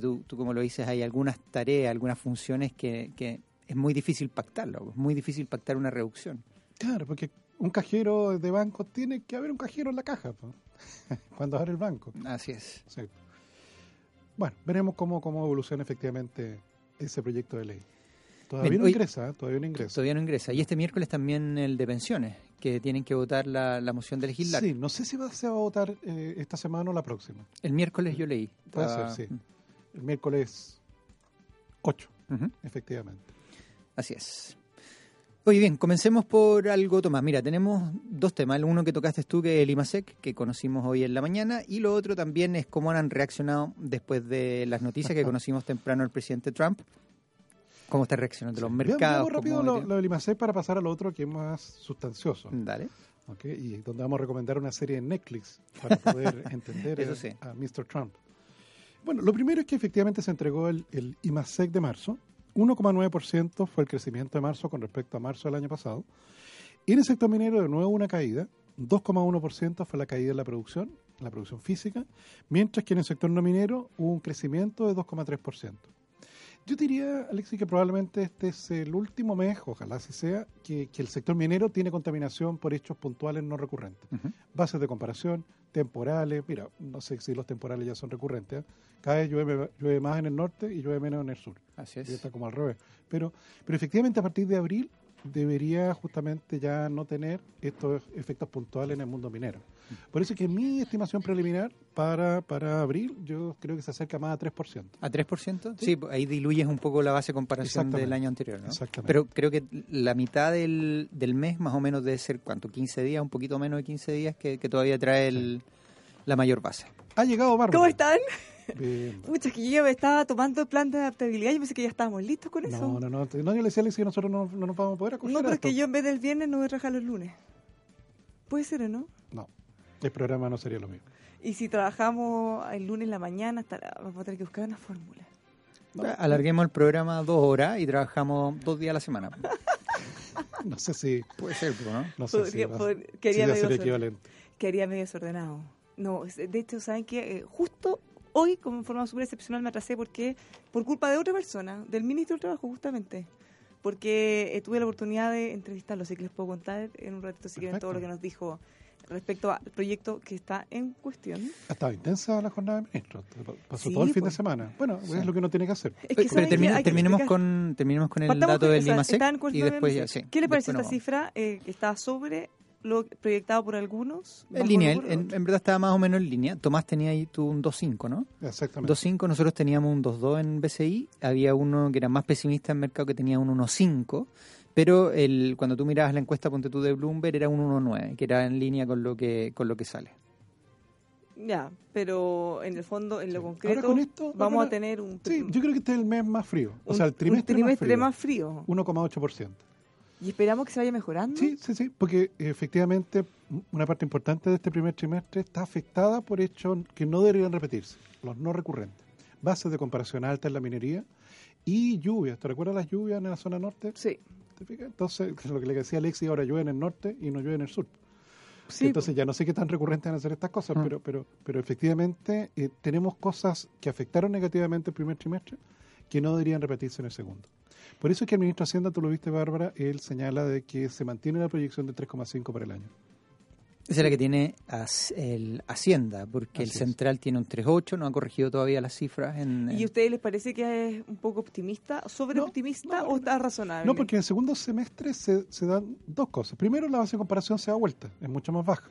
Tú, tú, como lo dices, hay algunas tareas, algunas funciones que, que es muy difícil pactarlo, es muy difícil pactar una reducción. Claro, porque un cajero de banco tiene que haber un cajero en la caja cuando abre el banco. Así es. Sí. Bueno, veremos cómo, cómo evoluciona efectivamente ese proyecto de ley. Todavía Bien, no hoy, ingresa, ¿eh? todavía no ingresa. Todavía no ingresa. Y este miércoles también el de pensiones, que tienen que votar la, la moción de legislar. Sí, no sé si va, se va a votar eh, esta semana o la próxima. El miércoles yo leí. Puede ah, ser, sí. El miércoles 8, uh -huh. efectivamente. Así es. Oye, bien, comencemos por algo, Tomás. Mira, tenemos dos temas. El uno que tocaste tú, que es el IMASEC, que conocimos hoy en la mañana, y lo otro también es cómo han reaccionado después de las noticias que conocimos temprano el presidente Trump. ¿Cómo está reaccionando sí. los mercados? Vamos rápido lo, lo, del IMASEC para pasar a lo otro que es más sustancioso. Dale. Okay, y donde vamos a recomendar una serie en Netflix para poder entender Eso sí. a, a Mr. Trump. Bueno, lo primero es que efectivamente se entregó el, el IMASEC de marzo, 1,9% fue el crecimiento de marzo con respecto a marzo del año pasado. Y en el sector minero, de nuevo, una caída. 2,1% fue la caída en la producción, la producción física, mientras que en el sector no minero hubo un crecimiento de 2,3%. Yo diría, Alexis, que probablemente este es el último mes, ojalá así sea, que, que el sector minero tiene contaminación por hechos puntuales no recurrentes. Uh -huh. Bases de comparación, temporales, mira, no sé si los temporales ya son recurrentes, ¿eh? cada vez llueve, llueve, más en el norte y llueve menos en el sur. Así es. Y está como al revés. Pero, pero efectivamente a partir de abril debería justamente ya no tener estos efectos puntuales en el mundo minero. Por eso es que mi estimación preliminar para, para abril yo creo que se acerca más a 3%. ¿A 3%? Sí, sí ahí diluyes un poco la base de comparación del año anterior, ¿no? Exactamente. Pero creo que la mitad del, del mes más o menos debe ser, ¿cuánto? 15 días, un poquito menos de 15 días que, que todavía trae el, sí. la mayor base. Ha llegado Bárbara. ¿Cómo están? Mucha que yo me estaba tomando el plan de adaptabilidad y pensé que ya estábamos listos con eso. No, no, no. No, yo le decía a Alex que nosotros no, no nos vamos a poder acoger No, pero es que yo en vez del viernes no voy a trabajar los lunes. ¿Puede ser o no? No. El programa no sería lo mismo. Y si trabajamos el lunes en la mañana, hasta la, vamos a tener que buscar una fórmula. No. Alarguemos el programa dos horas y trabajamos dos días a la semana. no sé si... Puede ser, ¿no? No sé Podría, si, pod quería, si medio equivalente. quería medio desordenado. No, de hecho, ¿saben qué? Eh, justo hoy, como forma súper excepcional, me atrasé porque por culpa de otra persona, del ministro del Trabajo, justamente. Porque eh, tuve la oportunidad de entrevistarlo, así que les puedo contar en un ratito si quieren todo lo que nos dijo respecto al proyecto que está en cuestión. Ha estado intensa la jornada de ministros. Pasó sí, todo el fin pues, de semana. Bueno, sí. es lo que uno tiene que hacer. Es que Pero termine, que terminemos, que... Con, terminemos con el Partamos dato del IMASEC y después ya, sí. ¿Qué le parece esta cifra eh, que está sobre lo proyectado por algunos. En línea, en, en, verdad estaba más o menos en línea. Tomás tenía ahí tú un 2.5, ¿no? Exactamente. 2.5, nosotros teníamos un 2.2 en BCI, había uno que era más pesimista en mercado que tenía un 1.5, pero el, cuando tú mirabas la encuesta ponte tú de Bloomberg era un 1.9, que era en línea con lo que con lo que sale. Ya, pero en el fondo, en lo concreto, con esto, vamos ahora, a tener un... Sí, yo creo que este es el mes más frío, o sea, el trimestre, un trimestre más frío. 1,8%. ¿Y esperamos que se vaya mejorando? Sí, sí, sí, porque efectivamente una parte importante de este primer trimestre está afectada por hechos que no deberían repetirse, los no recurrentes. Bases de comparación alta en la minería y lluvias. ¿Te recuerdas las lluvias en la zona norte? Sí. ¿Te fijas? Entonces, lo que le decía Alexi, ahora llueve en el norte y no llueve en el sur. Sí, Entonces ya no sé qué tan recurrentes van a ser estas cosas, ah. pero, pero, pero efectivamente eh, tenemos cosas que afectaron negativamente el primer trimestre que no deberían repetirse en el segundo. Por eso es que el ministro de Hacienda, tú lo viste, Bárbara, él señala de que se mantiene la proyección de 3,5 para el año. Esa es la que tiene el Hacienda, porque el es. Central tiene un 3.8, no ha corregido todavía las cifras. En, ¿Y a ustedes les parece que es un poco optimista, sobre No, optimista no, o está razonable? No, porque en el segundo semestre se, se dan dos cosas. Primero, la base de comparación se da vuelta, es mucho más baja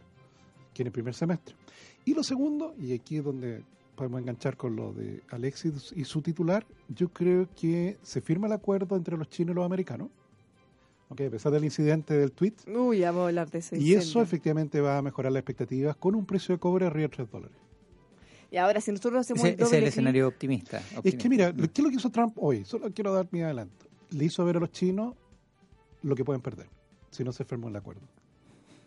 que en el primer semestre. Y lo segundo, y aquí es donde podemos enganchar con lo de Alexis y su titular, yo creo que se firma el acuerdo entre los chinos y los americanos, ok, a pesar del incidente del tweet, Uy, ya vamos a hablar de eso. y eso efectivamente va a mejorar las expectativas con un precio de cobre arriba de 3 dólares. Y ahora, si nosotros hacemos ese, el ese es doble el clic- escenario optimista. Es que optimista. mira, ¿qué es lo que hizo Trump hoy? Solo quiero dar mi adelanto. Le hizo ver a los chinos lo que pueden perder si no se firmó el acuerdo.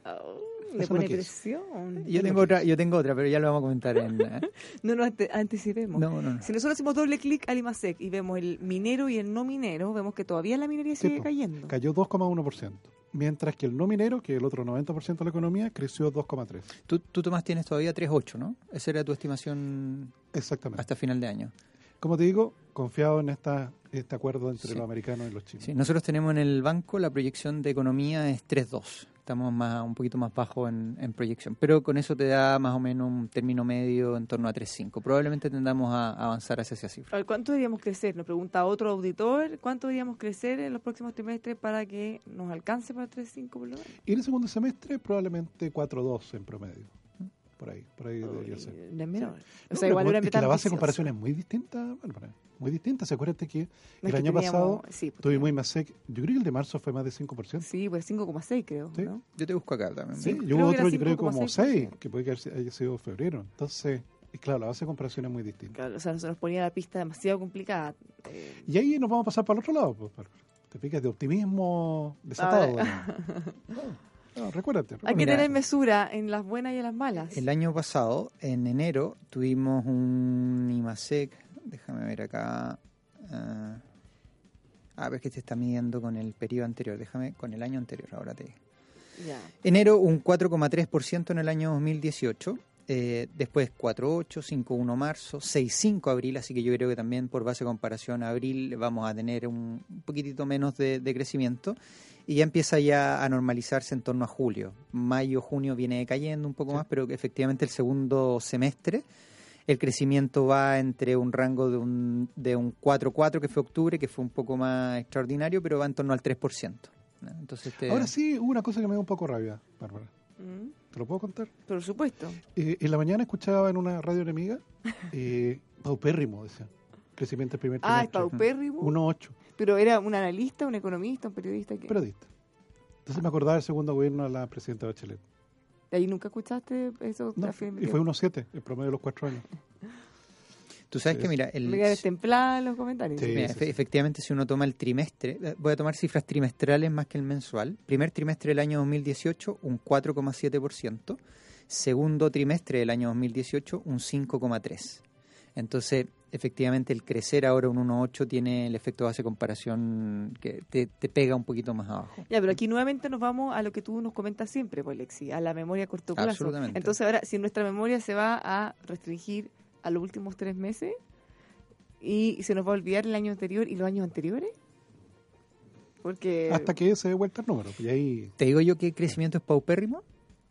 Oh, le pone presión. Yo tengo otra, yo tengo otra, pero ya lo vamos a comentar en. ¿eh? No nos ante- anticipemos. No, no, no. Si nosotros hacemos doble clic al IMASEC y vemos el minero y el no minero, vemos que todavía la minería sigue cayendo. Cayó 2,1%. Mientras que el no minero, que es el otro 90% de la economía, creció 2,3%. Tú, tú, Tomás, tienes todavía 3.8, ¿no? Esa era tu estimación Exactamente. hasta final de año. Como te digo, confiado en esta, este acuerdo entre Sí. los americanos y los chinos. Sí, nosotros tenemos en el banco la proyección de economía es 3.2. Estamos más, un poquito más bajo en, en proyección, pero con eso te da más o menos un término medio en torno a 3.5. Probablemente tendamos a avanzar hacia esa cifra. ver, ¿Cuánto deberíamos crecer? Nos pregunta otro auditor. ¿Cuánto deberíamos crecer en los próximos trimestres para que nos alcance para 3.5 por lo menos? Y en el segundo semestre, probablemente 4,2 en promedio. Por ahí, por ahí debería ser. no es menor. O No, sea, lo igual era es que la base de comparación es muy distinta, Bárbara, muy distinta. Se acuérdate que No el que año teníamos- pasado sí, pues, tuvimos IMASEC, yo creo que el de marzo fue más de 5%. Sí, pues 5,6 creo, Sí. ¿no? Yo te busco acá también. Sí, creo y que hubo otro, yo creo, como 5,6%. 6, que puede que haya sido- febrero. Entonces, y claro, la base de comparación es muy distinta. Claro, o sea, se nos ponía la pista demasiado complicada. Eh, Y ahí nos vamos a pasar para el otro lado, pues. Te fijas de optimismo desatado. Recuérdate. Hay que tener mesura en las buenas y en las malas. El año pasado, en enero, tuvimos un IMASEC. Déjame ver acá. ah, a ver que te está midiendo con el periodo anterior. Déjame con el año anterior, ahora te. Ya. Enero un 4,3% en el año 2018, eh, después 4,8, 5,1 marzo, 6,5 abril, así que yo creo que también por base de comparación a abril vamos a tener un, un poquitito menos de, de crecimiento y ya empieza ya a normalizarse en torno a julio. Mayo, junio viene cayendo un poco Sí. más, pero que efectivamente el segundo semestre el crecimiento va entre un rango de un, de un 4,4 que fue octubre, que fue un poco más extraordinario, pero va en torno al 3%. ¿no? Entonces, este- Ahora sí, hubo una cosa que me dio un poco rabia, Bárbara. Mm, ¿Te lo puedo contar? Por supuesto. Eh, en la mañana escuchaba en una radio enemiga, eh, paupérrimo, decía. Crecimiento del primer Ah, es trimestre. paupérrimo. 1,8. Pero era un analista, un economista, un periodista. que Periodista. Entonces me acordaba del segundo gobierno de la presidenta Bachelet. ¿De ahí nunca escuchaste eso? No, y fue 1,7, el promedio de los cuatro años. Tú sabes Sí, que, mira, el, templada en los comentarios. Sí. mira, efe- efectivamente, si uno toma el trimestre, eh, voy a tomar cifras trimestrales más que el mensual. Primer trimestre del año 2018, un 4,7%. Segundo trimestre del año 2018, un 5,3%. Entonces, efectivamente, el crecer ahora un 1,8 tiene el efecto base de comparación que te, te pega un poquito más abajo. Ya, pero aquí nuevamente nos vamos a lo que tú nos comentas siempre, pues, Lexi, a la memoria a corto plazo. Absolutamente. Entonces, ahora, si nuestra memoria se va a restringir a los últimos tres meses y se nos va a olvidar el año anterior y los años anteriores, porque... Hasta que se dé vuelta el número. Y ahí, Te digo yo que el crecimiento es paupérrimo.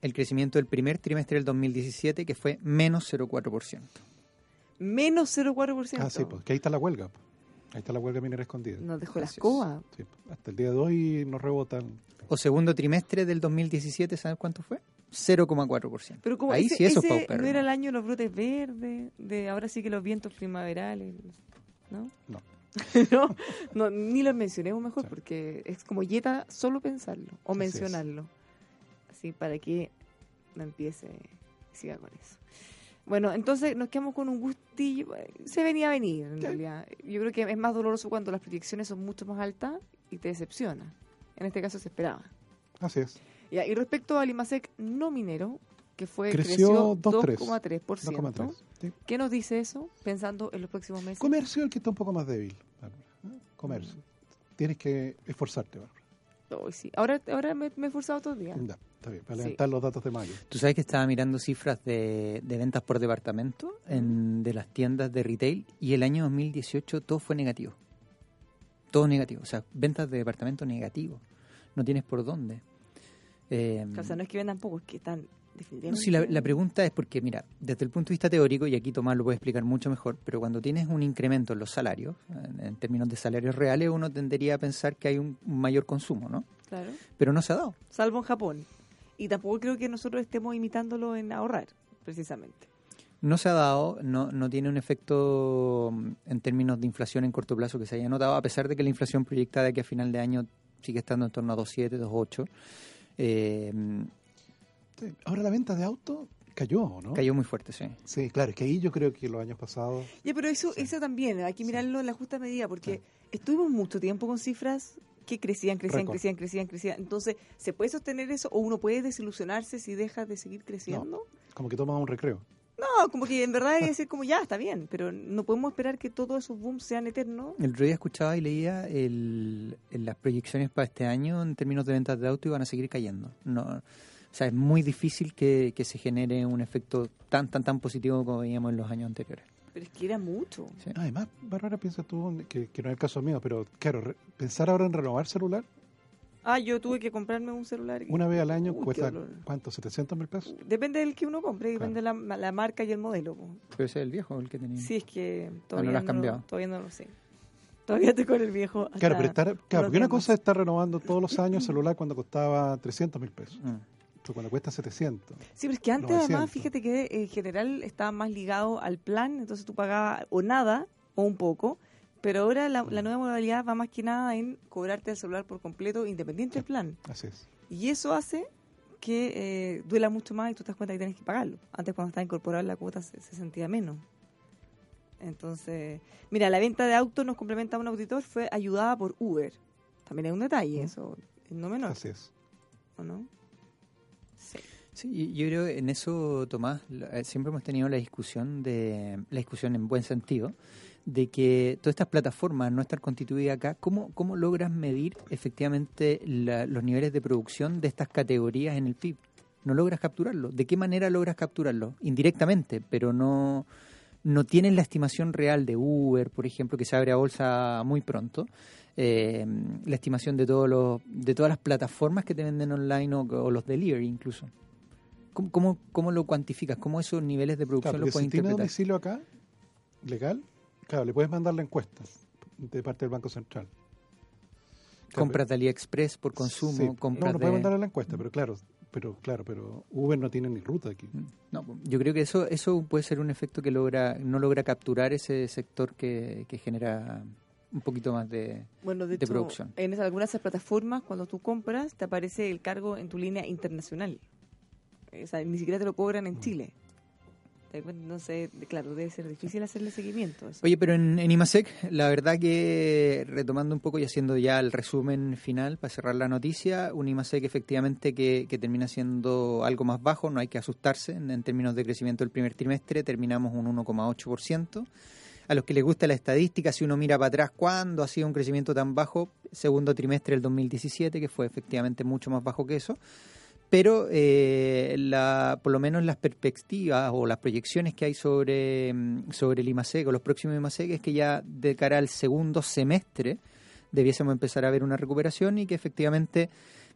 El crecimiento del primer trimestre del 2017, que fue menos 0,4%. Menos 0,4%. ah, sí, pues, que ahí está la huelga. pues. Ahí está la huelga minera escondida. Nos dejó la Así es. escoba. Sí, pues, hasta el día de hoy nos rebotan. O segundo trimestre del 2017, ¿sabes cuánto fue? 0,4%. Pero como Ahí ese, sí eso ese no era el año de los brotes verdes, de ahora sí que los vientos primaverales, ¿no? No. no, no, ni los mencionemos mejor Sí. porque es como yeta solo pensarlo o Así es. mencionarlo. Así para que no empiece y siga con eso. Bueno, entonces nos quedamos con un gustillo. Se venía a venir, en realidad. Yo creo que es más doloroso cuando las proyecciones son mucho más altas y te decepciona. En este caso se esperaba. Así es. Ya, y respecto al IMASEC no minero, que fue Creció creció 2,3%. 2,3%. 2,3. Sí. ¿Qué nos dice eso pensando en los próximos meses? Comercio es el que está un poco más débil. ¿eh? Comercio. Tienes que esforzarte, Bárbara. Sí. Ahora, ahora me, me he esforzado todo el día. Ya, está bien, para Sí. levantar los datos de mayo. Tú sabes que estaba mirando cifras de, de ventas por departamento en, de las tiendas de retail y el año 2018 todo fue negativo. Todo negativo. O sea, ventas de departamento negativo. No tienes por dónde. Eh, O sea, no es que vendan poco, es que están No, definitivamente. si la, la pregunta es porque, mira, desde el punto de vista teórico, y aquí Tomás lo puede explicar mucho mejor, pero cuando tienes un incremento en los salarios, en, en términos de salarios reales, uno tendería a pensar que hay un, un mayor consumo, ¿no? Claro. Pero no se ha dado. Salvo en Japón. Y tampoco creo que nosotros estemos imitándolo en ahorrar, precisamente. No se ha dado, no, no tiene un efecto mm, en términos de inflación en corto plazo que se haya notado, a pesar de que la inflación proyectada que a final de año sigue estando en torno a 2,7, 2,8. Eh. Ahora la venta de autos cayó, ¿no? cayó muy fuerte, sí. Sí, claro, es que ahí yo creo que los años pasados... Ya, pero eso, eso también, hay que mirarlo en la justa medida, porque estuvimos mucho tiempo con cifras que crecían, crecían, crecían, crecían, crecían. Entonces, ¿se puede sostener eso o uno puede desilusionarse si deja de seguir creciendo? Como que tomas un recreo. No, como que en verdad hay que decir como ya, está bien, pero no podemos esperar que todos esos booms sean eternos. El otro día escuchaba y leía el, en las proyecciones para este año en términos de ventas de auto iban a seguir cayendo. No, o sea, es muy difícil que, que se genere un efecto tan, tan, tan positivo como veíamos en los años anteriores. Pero es que era mucho. Sí. Además, Bárbara, piensas tú, que, que no es el caso mío, pero claro, re- pensar ahora en renovar celular, Ah, yo tuve que comprarme un celular. y- una vez al año Uy, cuesta. ¿cuánto? ¿700 mil pesos? Depende del que uno compre, depende Claro. de la, la marca y el modelo. po. Pero ese es el viejo el que tenía. Sí, es que. Ah, no todavía lo has no, cambiado. todavía no lo sé. Todavía estoy con el viejo. hasta Claro, pero estar, claro, porque una cosa es estar renovando todos los años el celular cuando costaba 300 mil pesos, Mm. pero cuando cuesta 700. Sí, pero es que antes además, 900. fíjate que en general estaba más ligado al plan, entonces tú pagabas o nada o un poco, pero ahora la, la nueva modalidad va más que nada en cobrarte el celular por completo independiente del plan. Así es. Y eso hace que eh, duela mucho más y tú te das cuenta que tienes que pagarlo. Antes cuando estaba incorporado en la cuota se, se sentía menos. Entonces, mira, la venta de autos nos complementa a un auditor, fue ayudada por Uber. También es un detalle, eso, no menor, Así es. ¿o no? Sí. Yo creo en eso, Tomás, eh, siempre hemos tenido la discusión de la discusión en buen sentido de que todas estas plataformas no estar constituidas acá, ¿cómo, cómo logras medir efectivamente la- los niveles de producción de estas categorías en el PIB? No logras capturarlo. ¿De qué manera logras capturarlo? Indirectamente, pero no, no tienes la estimación real de Uber, por ejemplo, que se abre a bolsa muy pronto. eh, la estimación de todos los de todas las plataformas que te venden online o los delivery incluso. ¿Cómo, cómo, cómo lo cuantificas? ¿Cómo esos niveles de producción Claro, los puedes si tiene interpretar? domicilio acá, legal, claro, le puedes mandar la encuesta de parte del Banco Central. Compras de AliExpress por consumo, Sí. compras No, no puede de... mandarle la encuesta, pero claro, pero claro, pero Uber no tiene ni ruta aquí. No, yo creo que eso eso puede ser un efecto que logra no logra capturar ese sector que, que genera un poquito más de... Bueno, de, de hecho, producción. en esas- algunas de esas plataformas, cuando tú compras, te aparece el cargo en tu línea internacional. O sea, ni siquiera te lo cobran Mm. en Chile. ¿Te das cuenta? Entonces, de- claro, debe ser difícil hacerle seguimiento. eso. Oye, pero en, en IMASEC, la verdad que retomando un poco y haciendo ya el resumen final para cerrar la noticia, un IMASEC efectivamente que, que termina siendo algo más bajo, no hay que asustarse en, en términos de crecimiento del primer trimestre, terminamos un 1,8%. A los que les gusta la estadística, si uno mira para atrás, ¿cuándo ha sido un crecimiento tan bajo? Segundo trimestre del 2017, que fue efectivamente mucho más bajo que eso pero eh, la, por lo menos las perspectivas o las proyecciones que hay sobre, mm, sobre el IMASEC o los próximos IMASEC es que ya de cara al segundo semestre debiésemos empezar a ver una recuperación y que efectivamente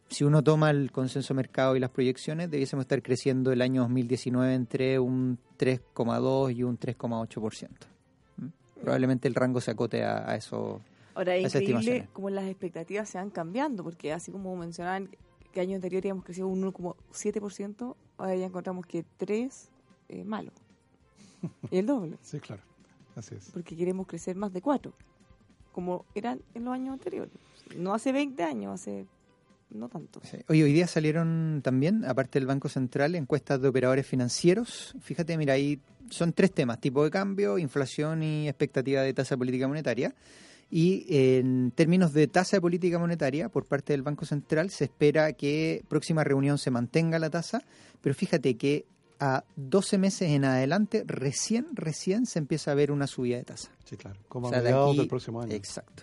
si uno toma el consenso mercado y las proyecciones debiésemos estar creciendo el año 2019 entre un 3,2 y un 3,8%. ¿Mm? Probablemente el rango se acote a, a eso. Ahora, es increíble cómo las expectativas se van cambiando, porque así como mencionaban que año anterior habíamos crecido un 1,7%, ahora ya encontramos que 3 es malo. Y el doble, Sí, claro. Así es. porque queremos crecer más de 4, como eran en los años anteriores. No hace 20 años, hace no tanto. Sí. Oye, hoy día salieron también, aparte del Banco Central, encuestas de operadores financieros. Fíjate, mira, ahí son tres temas, tipo de cambio, inflación y expectativa de tasa política monetaria. Y en términos de tasa de política monetaria, por parte del Banco Central, se espera que próxima reunión se mantenga la tasa, pero fíjate que a 12 meses en adelante, recién, recién se empieza a ver una subida de tasa. Sí, claro. Como O a sea, de mediados aquí- del próximo año. Exacto.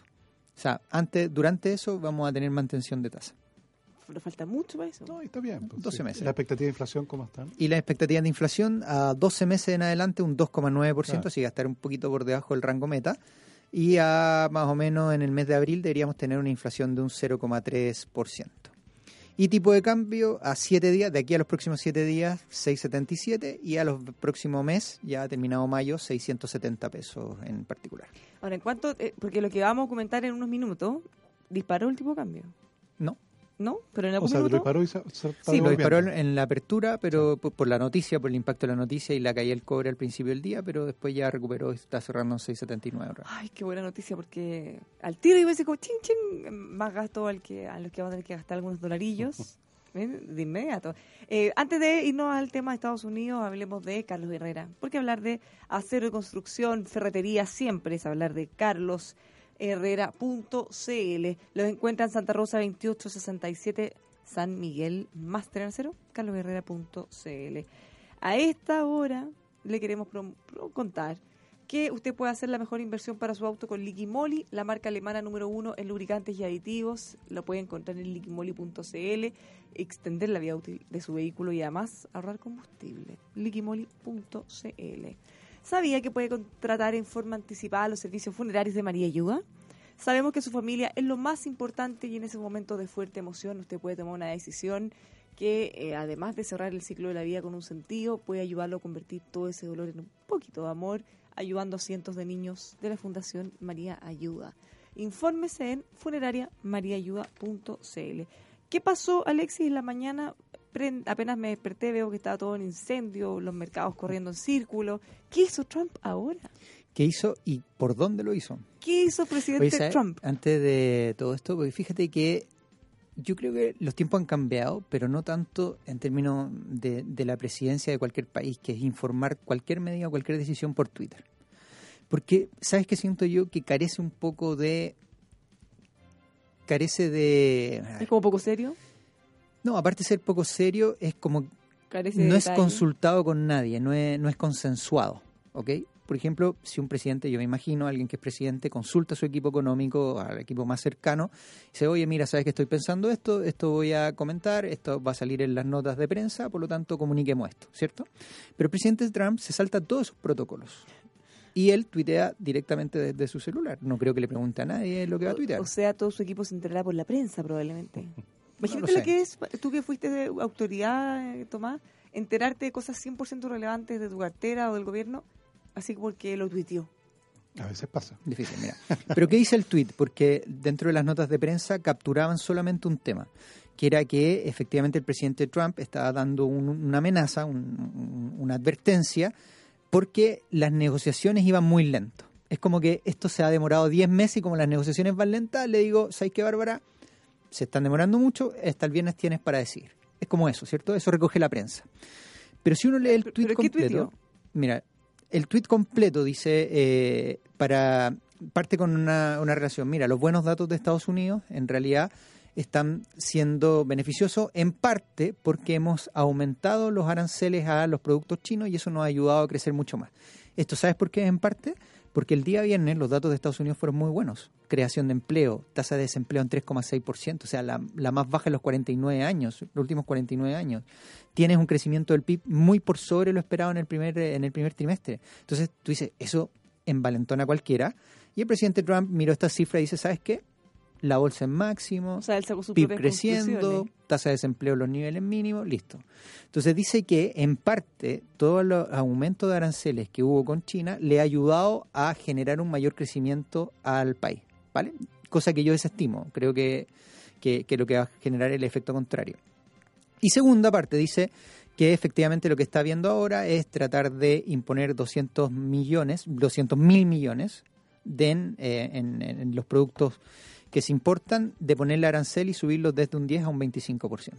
O sea, antes, durante eso vamos a tener mantención de tasa. Pero falta mucho para eso. No, y está bien. pues, 12 sí. meses. La expectativa de inflación, ¿cómo están? Y la expectativa de inflación a 12 meses en adelante un 2,9%, Claro. así que va a estar un poquito por debajo del rango meta. Y a más o menos en el mes de abril deberíamos tener una inflación de un 0,3%. Y tipo de cambio a 7 días, de aquí a los próximos 7 días, 6,77 y a los próximos mes, ya terminado mayo, 670 pesos en particular. Ahora, en cuanto, eh, porque lo que vamos a comentar en unos minutos, disparó el tipo de cambio. No, ¿No? Pero en algún O sea, minuto. disparó y se, se Sí, lo disparó en la apertura, pero por, por la noticia, por el impacto de la noticia y la caída del cobre al principio del día, pero después ya recuperó y está cerrando en 6.79 ahora. Ay, qué buena noticia, porque al tiro iba a decir como chin, chin, más gasto al que, a los que vamos a tener que gastar algunos dolarillos. ¿ven? De inmediato. Eh, antes de irnos al tema de Estados Unidos, hablemos de Carlos Herrera. Porque hablar de acero y construcción, ferretería, siempre es hablar de Carlos Herrera.cl. Los encuentran en Santa Rosa 2867 San Miguel en Acero, carlosherrera.cl. A esta hora le queremos contar que usted puede hacer la mejor inversión para su auto con Liqui Moly, la marca alemana número uno en lubricantes y aditivos. Lo puede encontrar en liquimoly.cl, extender la vida útil de su vehículo y además ahorrar combustible. liquimoly.cl. ¿Sabía que puede contratar en forma anticipada los servicios funerarios de María Ayuda? Sabemos que su familia es lo más importante y en ese momento de fuerte emoción usted puede tomar una decisión que, eh, además de cerrar el ciclo de la vida con un sentido, puede ayudarlo a convertir todo ese dolor en un poquito de amor, ayudando a cientos de niños de la Fundación María Ayuda. Infórmese en funerariamariaayuda.cl. ¿Qué pasó, Alexis, en la mañana? Apenas me desperté, veo que estaba todo en incendio, los mercados corriendo en círculo. ¿Qué hizo Trump ahora? ¿Qué hizo y por dónde lo hizo? ¿Qué hizo presidente. Trump? Antes de todo esto, porque fíjate que yo creo que los tiempos han cambiado, pero no tanto en términos de, de la presidencia de cualquier país, que es informar cualquier medida o cualquier decisión por Twitter. Porque, ¿sabes qué siento yo? Que carece un poco de... Carece de... ¿Es como poco serio? No, aparte de ser poco serio, es como Carece de no es consultado con nadie, no es, no es consensuado, ¿ok? Por ejemplo, si un presidente, yo me imagino, alguien que es presidente, consulta a su equipo económico, al equipo más cercano, y dice, oye, mira, sabes que estoy pensando esto, esto voy a comentar, esto va a salir en las notas de prensa, por lo tanto, comuniquemos esto, ¿cierto? Pero el presidente Trump se salta todos esos protocolos. Y él tuitea directamente desde su celular. No creo que le pregunte a nadie lo que va a tuitear. O sea, todo su equipo se enterará por la prensa, probablemente. Imagínate lo lo sé. que es, tú que fuiste de autoridad, eh, Tomás, enterarte de cosas 100% relevantes de tu cartera o del gobierno, así porque lo tuiteó. A veces pasa. Difícil, mira. Pero ¿qué dice el tweet? Porque dentro de las notas de prensa capturaban solamente un tema, que era que efectivamente el presidente Trump estaba dando un- una amenaza, un- un- una advertencia, porque las negociaciones iban muy lento. Es como que esto se ha demorado 10 meses y como las negociaciones van lentas, le digo, ¿sabes qué, Bárbara? Se están demorando mucho, hasta el viernes tienes para decir. Es como eso, ¿cierto? Eso recoge la prensa. Pero si uno lee el tweet ¿pero qué completo, mira, el tweet completo dice eh, para parte con una, una relación. Mira, los buenos datos de Estados Unidos en realidad están siendo beneficiosos en parte porque hemos aumentado los aranceles a los productos chinos y eso nos ha ayudado a crecer mucho más. ¿Esto sabes por qué en parte? Porque el día viernes los datos de Estados Unidos fueron muy buenos. Creación de empleo, tasa de desempleo en 3,6%, o sea, la, más baja en los 49 años, los últimos 49 años. Tienes un crecimiento del PIB muy por sobre lo esperado en el primer, en el primer trimestre. Entonces tú dices, eso envalentona a cualquiera. Y el presidente Trump miró esta cifra y dice, ¿sabes qué? La bolsa en máximo, O sea, él sacó sus PIB creciendo, tasa de desempleo en los niveles mínimos, listo. Entonces dice que en parte todo el aumento de aranceles que hubo con China le ha ayudado a generar un mayor crecimiento al país, ¿vale? Cosa que yo desestimo, creo que, que, que lo que va a generar el efecto contrario. Y segunda parte dice que efectivamente lo que está viendo ahora es tratar de imponer 200 millones, 200 mil millones de en, eh, en- en los productos que se importan, de ponerle arancel y subirlos desde un 10 a un 25%.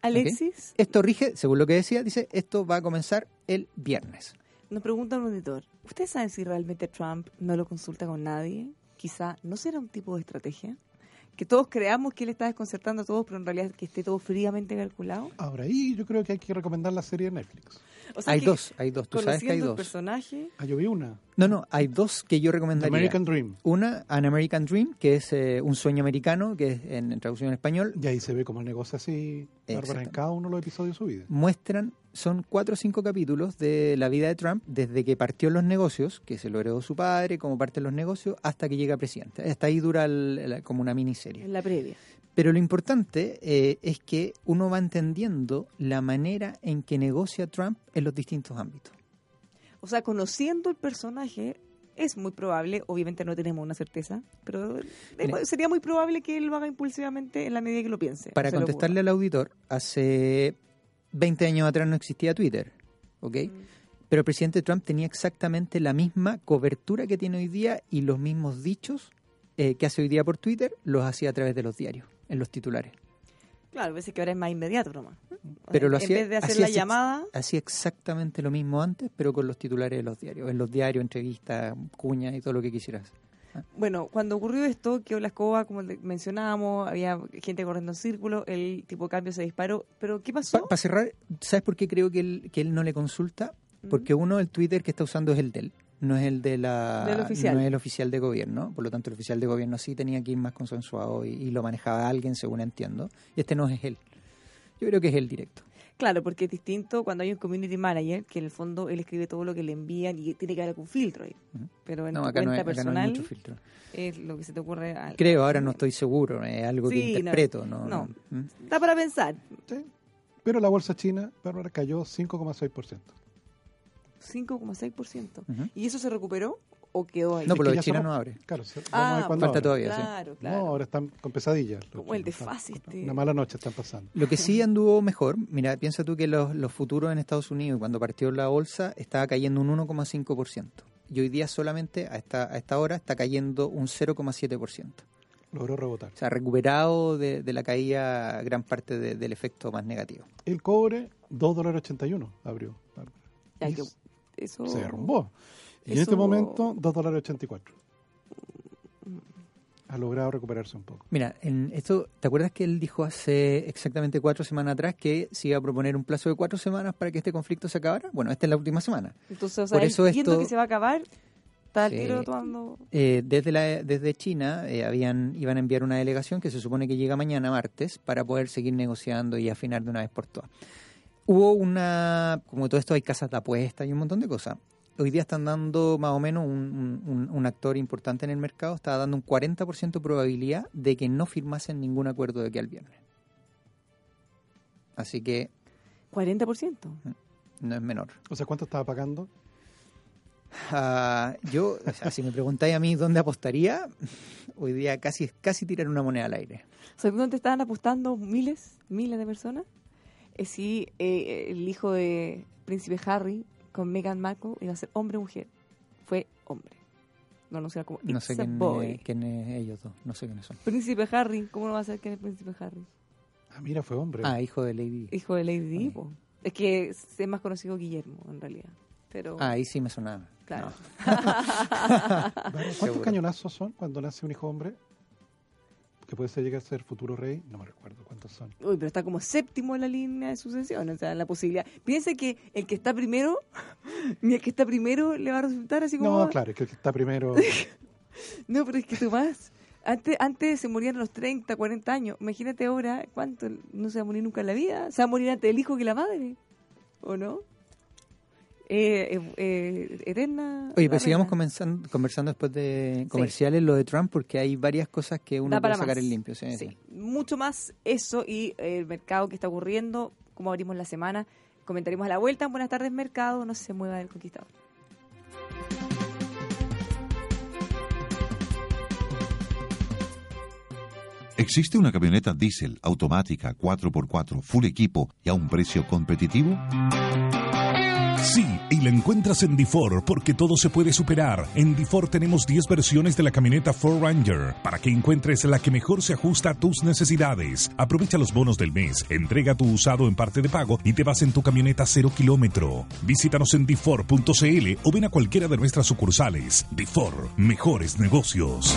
Alexis, Esto rige, según lo que decía, dice, esto va a comenzar el viernes. nos pregunta un auditor, ¿ustedes saben si realmente Trump no lo consulta con nadie? Quizá no será un tipo de estrategia. Que todos creamos que él está desconcertando a todos, pero en realidad que esté todo fríamente calculado. Ahora, ahí yo creo que hay que recomendar la serie de Netflix. O sea, hay que dos, hay dos, tú sabes que hay conociendo el dos. personaje, Ah, yo vi una. No, no, hay dos que yo The recomendaría. American Dream. Una, An American Dream, que es eh, un sueño americano, que es en, en traducción en español, Y ahí se ve cómo el negocio así, en cada uno de los episodios de su vida. muestran, son cuatro o cinco capítulos de la vida de Trump, desde que partió en los negocios, que se lo heredó su padre, cómo parten los negocios, hasta que llega presidente. Hasta ahí dura el- el- como una miniserie. en la previa. Pero lo importante eh, es que uno va entendiendo la manera en que negocia Trump en los distintos ámbitos. O sea, conociendo el personaje, es muy probable, obviamente no tenemos una certeza, pero sería muy probable que él lo haga impulsivamente en la medida que lo piense. Para contestarle al auditor, hace 20 años atrás no existía Twitter, ¿ok? ocurra. Pero el presidente Trump tenía exactamente la misma cobertura que tiene hoy día y los mismos dichos eh, que hace hoy día por Twitter los hacía a través de los diarios, en los titulares. Claro, a veces que ahora es más inmediato nomás. Pero lo en hacía- vez de hacer hacía la llamada, Hacía exactamente lo mismo antes, pero con los titulares de los diarios. En los diarios, entrevistas, cuñas y todo lo que quisieras. Bueno, cuando ocurrió esto, quedó la escoba, como mencionábamos, había gente corriendo en círculo, el tipo de cambio se disparó. ¿Pero qué pasó? Para cerrar, ¿sabes por qué creo que él, que él no le consulta? ¿Mm? Porque uno, el Twitter que está usando es el de él, no es el de la Del oficial. no es el oficial de gobierno. Por lo tanto, el oficial de gobierno sí tenía que ir más consensuado y, y lo manejaba alguien, según entiendo. Y este no es él. Yo creo que es el directo. Claro, porque es distinto cuando hay un community manager, que en el fondo él escribe todo lo que le envían y tiene que haber algún filtro ahí. Pero en No, tu acá no, cuenta hay, acá no hay personal mucho filtro. es lo que se te ocurre. al- Creo, ahora no estoy seguro, es algo Sí, que no, interpreto. No, no. ¿Mm? Da para pensar. Sí. Pero la bolsa china, Bárbara, cayó 5,6%. 5,6%. Ujú. ¿Y eso se recuperó o quedó ahí? No, por lo que de ya China somos- no abre. Claro, vamos Ah, a ver cuándo falta abre. todavía, sí. claro, No, ahora están con pesadillas. los Como el chinos, desfase, este. Una mala noche están pasando. Lo que sí anduvo mejor, mira, piensa tú que los, los futuros en Estados Unidos, cuando partió la bolsa, estaba cayendo un 1,5%. Y hoy día solamente, a esta, a esta hora, está cayendo un 0,7%. Logró rebotar. O sea, recuperado de, de la caída gran parte de- del efecto más negativo. El cobre, 2 dólares 81 abrió. Bárbara. Ay, Y que- eso... se derrumbó. Y en este momento, 2 dólares 84. Ha logrado recuperarse un poco. Mira, en esto, ¿te acuerdas que él dijo hace exactamente cuatro semanas atrás que se iba a proponer un plazo de cuatro semanas para que este conflicto se acabara? Bueno, esta es la última semana. Entonces, o sea, Por eso esto- que se va a acabar, está Sí. tiro tomando... Eh, desde, la, desde China eh, habían iban a enviar una delegación que se supone que llega mañana martes para poder seguir negociando y afinar de una vez por todas. Hubo una, como todo esto hay casas de apuestas y un montón de cosas. Hoy día están dando más o menos un, un- un- un actor importante en el mercado, está dando un 40% de probabilidad de que no firmasen ningún acuerdo de aquí al viernes. Así que 40%. no es menor. O sea, ¿cuánto estaba pagando? Ah, yo, o sea, si me preguntáis a mí dónde apostaría, hoy día casi casi tirar una moneda al aire. ¿Sabes dónde estaban apostando miles, miles de personas? Eh, si eh, el hijo de Príncipe Harry con Meghan Markle iba a ser hombre o mujer. Fue hombre. Lo anunciaron como No sé quién, boy. es- quién es ellos dos, no sé quiénes son. Príncipe Harry, ¿cómo no va a ser quién es Príncipe Harry? Ah, mira, fue hombre. Ah, hijo de Lady. Hijo de Lady. Es que es más conocido Guillermo, en realidad. Pero, Ah, ahí sí me sonaba. claro. No. ¿Cuántos Seguro. cañonazos son cuando nace un hijo hombre? Que puede ser llegar a ser futuro rey. No me recuerdo cuántos son. Uy, pero está como séptimo en la línea de sucesión, o sea, en la posibilidad. Piense que el que está primero, ni el que está primero le va a resultar así como... No, claro, es que el que está primero. No, pero es que tú más. Antes, antes se morían a los 30, 40 años. Imagínate ahora, ¿cuánto? No se va a morir nunca en la vida. Se va a morir antes el hijo que la madre. ¿O no? Eh, eh, eh, eterna. Oye, pero sigamos comenzando, conversando después de comerciales lo de Trump porque hay varias cosas que uno puede sacar más. en limpio. Sí, Sí, sí. mucho más eso y el mercado que está ocurriendo, cómo abrimos la semana. Comentaremos a la vuelta. Buenas tardes, mercado. No se mueva del conquistador. ¿Existe una camioneta diésel automática 4x4 full equipo y a un precio competitivo? Sí, y la encuentras en Difor porque todo se puede superar. En Difor tenemos 10 versiones de la camioneta Ford Ranger para que encuentres la que mejor se ajusta a tus necesidades. Aprovecha los bonos del mes, entrega tu usado en parte de pago y te vas en tu camioneta cero kilómetro. Visítanos en difor.cl o ven a cualquiera de nuestras sucursales. Difor, mejores negocios.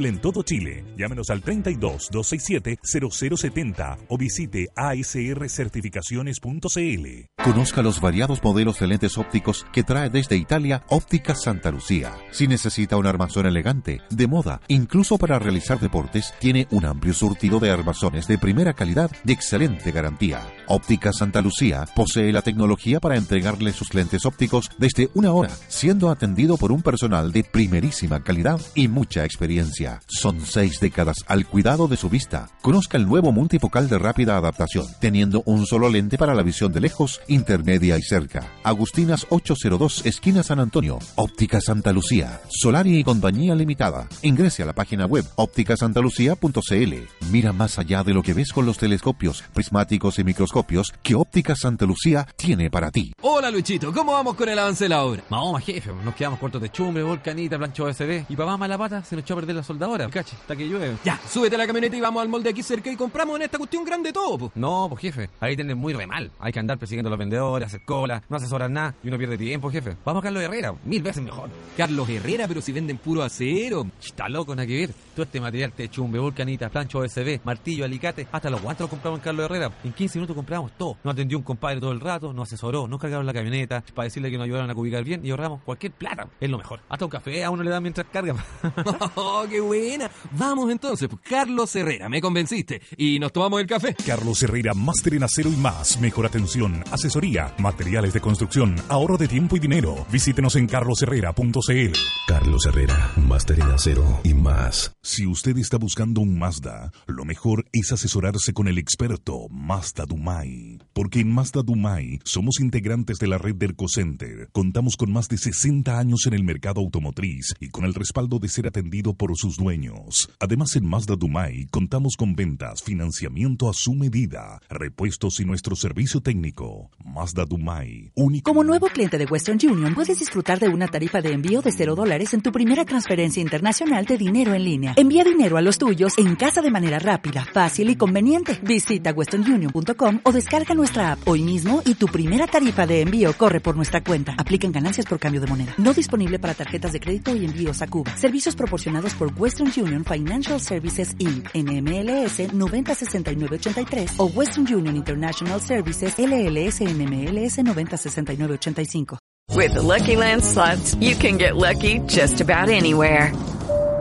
en todo Chile. Llámenos al 32 267 0070 o visite asrcertificaciones.cl. Conozca los variados modelos de lentes ópticos que trae desde Italia Óptica Santa Lucía. Si necesita un armazón elegante, de moda, incluso para realizar deportes, tiene un amplio surtido de armazones de primera calidad y excelente garantía. Óptica Santa Lucía posee la tecnología para entregarle sus lentes ópticos desde una hora, siendo atendido por un personal de primerísima calidad y mucha experiencia. Son seis décadas al cuidado de su vista. Conozca el nuevo multifocal de rápida adaptación, teniendo un solo lente para la visión de lejos, intermedia y cerca. Agustinas 802, esquina San Antonio. Óptica Santa Lucía. Solari y Compañía Limitada. Ingrese a la página web ópticasantalucía.cl. Mira más allá de lo que ves con los telescopios, prismáticos y microscopios que Óptica Santa Lucía tiene para ti. Hola Luchito, ¿cómo vamos con el avance de la obra? Vamos, jefe, nos quedamos cortos de chumbre, volcanita, plancho OSB. Y para más la pata se nos echó a perder la soldadora. Cache, hasta que llueve. Ya, súbete a la camioneta y vamos al molde aquí cerca y compramos en esta cuestión grande todo, po. No, pues jefe, ahí tienen muy re mal. Hay que andar persiguiendo a los vendedores, hacer cola, no asesoran nada y uno pierde tiempo, jefe. Vamos a Carlos Herrera, mil veces mejor. Carlos Herrera, pero si venden puro acero. Está loco, nada que ver. Todo este material te chumbe, volcanita, plancho OSB, martillo, alicate, hasta los guantes los compramos en Carlos Herrera. En 15 minutos compramos todo. Nos atendió un compadre todo el rato, nos asesoró, nos cargaron la camioneta para decirle que nos ayudaron a ubicar bien y ahorramos cualquier plata. Es lo mejor. Hasta un café a uno le dan mientras carga. ¡Oh, qué buena! Vamos entonces, pues, Carlos Herrera, me convenciste. Y nos tomamos el café. Carlos Herrera, máster en acero y más. Mejor atención, asesoría, materiales de construcción, ahorro de tiempo y dinero. Visítenos en carlosherrera.cl. Carlos Herrera, máster en acero y más. Si usted está buscando un Mazda, lo mejor es asesorarse con el experto Mazda Dumai. Porque en Mazda Dumai somos integrantes de la red Derco Center. Contamos con más de 60 años en el mercado automotriz y con el respaldo de ser atendido por sus dueños. Además, en Mazda Dumai contamos con ventas, financiamiento a su medida, repuestos y nuestro servicio técnico. Mazda Dumai, único. Como nuevo cliente de Western Union, puedes disfrutar de una tarifa de envío de 0 dólares en tu primera transferencia internacional de dinero en línea. Envía dinero a los tuyos en casa de manera rápida, fácil y conveniente. Visita westernunion.com o descarga nuestra app hoy mismo y tu primera tarifa de envío corre por nuestra cuenta. Aplican ganancias por cambio de moneda. No disponible para tarjetas de crédito y envíos a Cuba. Servicios proporcionados por Western Union Financial Services Inc. NMLS 906983 o Western Union International Services LLS NMLS 906985. With the Lucky Land slots, you can get lucky just about anywhere.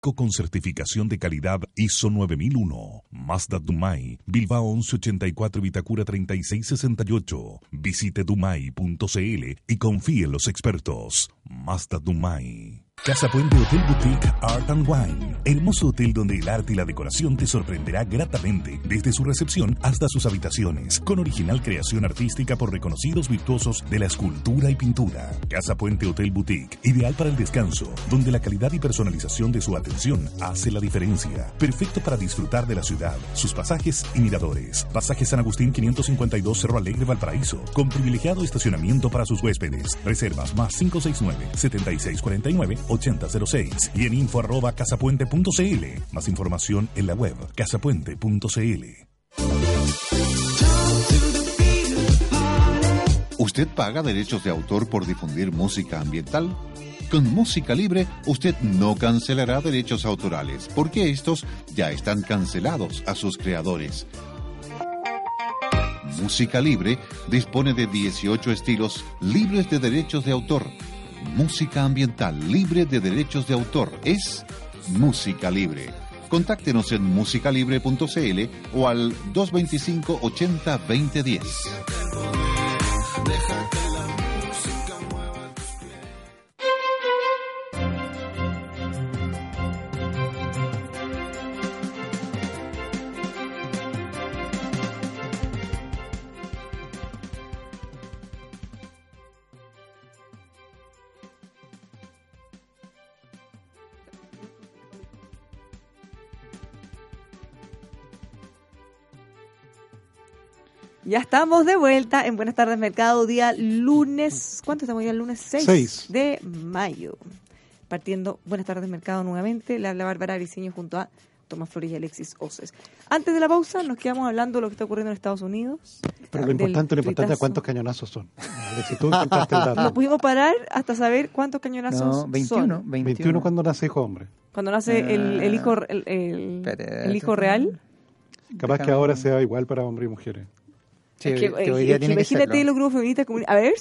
Con certificación de calidad ISO 9001. Mazda Dumai, Bilbao 1184 Vitacura 3668. Visite dumai.cl y confíe en los expertos. Mazda Dumai. Casa Puente Hotel Boutique Art and Wine. Hermoso hotel donde el arte y la decoración te sorprenderá gratamente desde su recepción hasta sus habitaciones, con original creación artística por reconocidos virtuosos de la escultura y pintura. Casa Puente Hotel Boutique, ideal para el descanso, donde la calidad y personalización de su atención hace la diferencia. Perfecto para disfrutar de la ciudad, sus pasajes y miradores. Pasaje San Agustín 552 Cerro Alegre Valparaíso, con privilegiado estacionamiento para sus huéspedes. Reservas más 569 7649 8006 y en info arroba casapuente.cl. Más información en la web casapuente.cl. ¿Usted paga derechos de autor por difundir música ambiental? Con Música Libre, usted no cancelará derechos autorales, porque estos ya están cancelados a sus creadores. Música Libre dispone de 18 estilos libres de derechos de autor música ambiental libre de derechos de autor. Es Música Libre. Contáctenos en musicalibre.cl o al 225 80 2010. Ya estamos de vuelta en Buenas tardes Mercado, día lunes. ¿Cuánto estamos ya? El lunes 6 Seis. de mayo. Partiendo Buenas tardes Mercado nuevamente. Le habla Bárbara Briceño junto a Tomás Flores y Alexis Oces. Antes de la pausa, nos quedamos hablando de lo que está ocurriendo en Estados Unidos. Pero lo importante, lo importante es cuántos cañonazos son. Si tú encontraste el dato. No pudimos parar hasta saber cuántos cañonazos No, 21, son. 21. 21 cuando nace hijo hombre. Cuando nace el, el hijo el, el- hijo real. Capaz que ahora sea igual para hombres y mujeres. Sí, Es que, que eh, hoy día es que tiene que imagínate serlo. los grupos feministas. A ver,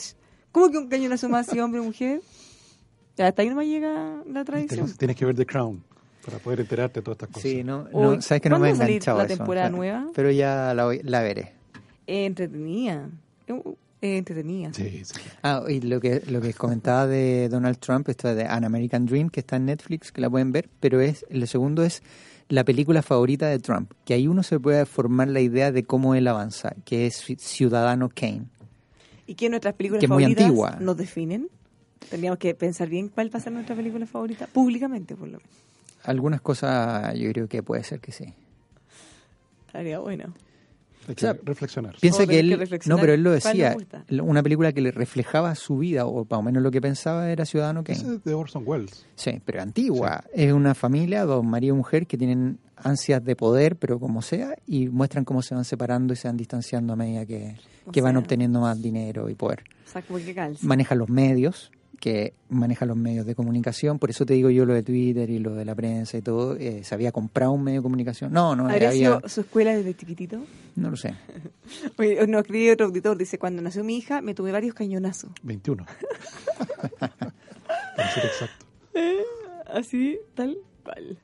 ¿cómo que un cañonazo más si hombre o mujer? Ya, hasta ahí nomás llega la tradición. Tienes, tienes que ver The Crown para poder enterarte de todas estas cosas. Sí, no, Uy, no, sabes que no me ha ¿cuándo va a salir enganchado la eso, temporada claro. nueva? Pero ya la, la veré. Eh, entretenida. Eh, eh, entretenida. Sí, sí. Ah, y lo que lo que comentaba de Donald Trump, esto de An American Dream, que está en Netflix, que la pueden ver, pero es lo segundo es la película favorita de Trump, que ahí uno se puede formar la idea de cómo él avanza, que es Ciudadano Kane. ¿Y qué nuestras películas Que es muy favoritas antigua. nos definen? Tendríamos que pensar bien cuál va a ser nuestra película favorita, públicamente, por lo menos. Algunas cosas yo creo que puede ser que sí. Estaría bueno. Hay que sea, reflexionar. Piensa que él, no, pero él lo decía, una película que le reflejaba su vida, o más o menos lo que pensaba era Ciudadano Kane. Ese es de Orson Welles. Sí, pero antigua. Es una familia, dos marido y mujer, que tienen ansias de poder, pero como sea, y muestran cómo se van separando y se van distanciando a medida que, que van obteniendo más dinero y poder. O sea, como que calza. Maneja los medios, que maneja los medios de comunicación, por eso te digo yo lo de Twitter y lo de la prensa y todo. eh, ¿Se había comprado un medio de comunicación? No, no, ¿Habría había, sido su escuela desde chiquitito? no lo sé. Oye, nos escribe otro auditor, dice, cuando nació mi hija me tuve varios cañonazos. 21. Para ser exacto. Así, tal cual.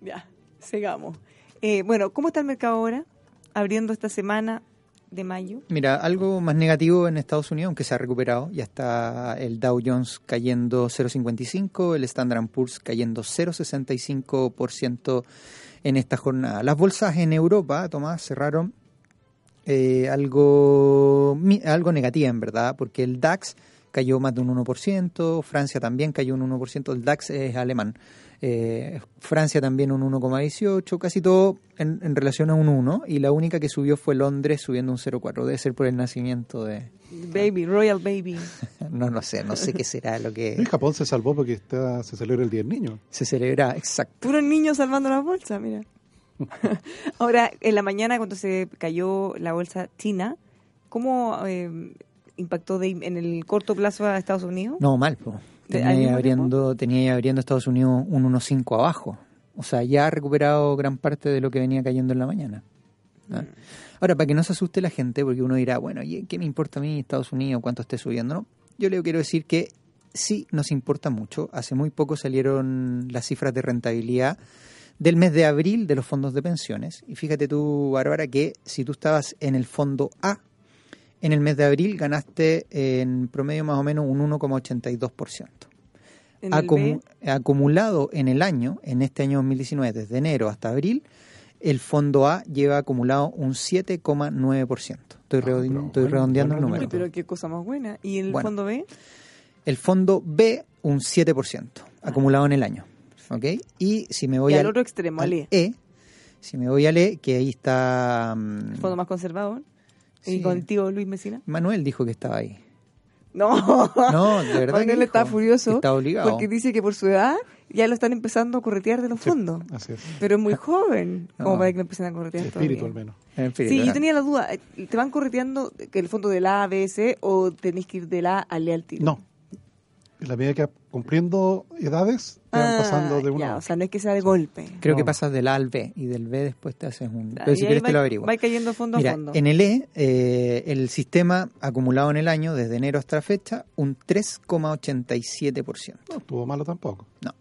Ya, sigamos. Eh, bueno, ¿cómo está el mercado ahora? Abriendo esta semana de mayo. Mira, algo más negativo en Estados Unidos, aunque se ha recuperado, ya está el Dow Jones cayendo 0,55, el Standard Poor's cayendo 0,65% en esta jornada. Las bolsas en Europa, Tomás, cerraron eh, algo, algo negativa en verdad, porque el DAX cayó más de un 1%, Francia también cayó un 1%, el DAX es alemán, eh, Francia también un 1,18, casi todo en, en relación a un 1, y la única que subió fue Londres subiendo un 0,4, debe ser por el nacimiento de... Baby, Royal Baby. No lo sé, no sé qué será lo Y que Japón se salvó porque está, se celebra el Día del Niño. se celebra, exacto. Puros niños salvando las bolsas, mira. Ahora, en la mañana cuando se cayó la bolsa china, ¿cómo eh, impactó de- en el corto plazo a Estados Unidos? No, mal, po. ¿De- Tenía abriendo, tenía abriendo Estados Unidos un 1.5 abajo. O sea, ya ha recuperado gran parte de lo que venía cayendo en la mañana. ¿ah? Ahora, para que no se asuste la gente, porque uno dirá, bueno, ¿y ¿qué me importa a mí Estados Unidos cuánto esté subiendo? No, yo le quiero decir que sí nos importa mucho. Hace muy poco salieron las cifras de rentabilidad del mes de abril de los fondos de pensiones. Y fíjate tú, Bárbara, que si tú estabas en el fondo A, en el mes de abril ganaste en promedio más o menos un 1,82%. En el Acumu- B, acumulado en el año, en este año 2019, desde enero hasta abril, el fondo A lleva acumulado un 7,9%. Estoy, redondeando- pero estoy bueno, redondeando el número. pero qué cosa más buena. ¿Y el Bueno. fondo B? El fondo B, un 7%, acumulado en el año. ¿Ok? Y si me voy Y al al, otro extremo, al al E. E, si me voy al E, que ahí está... mm, El fondo más conservador. Sí. Y con el tío Luis Mesina. Manuel dijo que estaba ahí. No, No, de verdad que Manuel está furioso está obligado. porque dice que por su edad ya lo están empezando a corretear de los fondos. Así es. Pero es muy joven, como para que lo empiecen a corretear Espíritu al menos. En fin, Sí, yo tenía la duda. ¿Te van correteando que el fondo del A, B, C o tenés que ir del A al E al tiro? No. En la medida que va cumpliendo edades, te van Ah, pasando de una ya, o sea, no es que sea de golpe. Creo que No. pasas del A al B y del B después te haces un... Pero y si quieres va- te lo averiguo. Va cayendo fondo Mira, a fondo. en el E, eh, el sistema acumulado en el año, desde enero hasta la fecha, un 3,87%. No estuvo malo tampoco. No.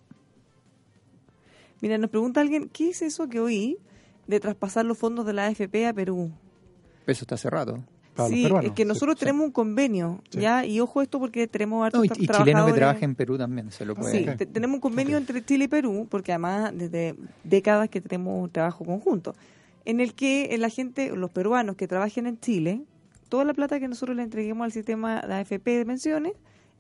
Mira, nos pregunta alguien, ¿qué es eso que oí de traspasar los fondos de la AFP a Perú? Eso está cerrado. Para los sí, peruanos, es que nosotros sí. tenemos un convenio. ¿ya? Y ojo esto porque tenemos hartos No, y, y chileno que trabaja en Perú también se lo puede... Sí, tenemos un convenio entre Chile y Perú, porque además desde décadas que tenemos un trabajo conjunto, en el que la gente, los peruanos que trabajen en Chile, toda la plata que nosotros le entreguemos al sistema de AFP de pensiones,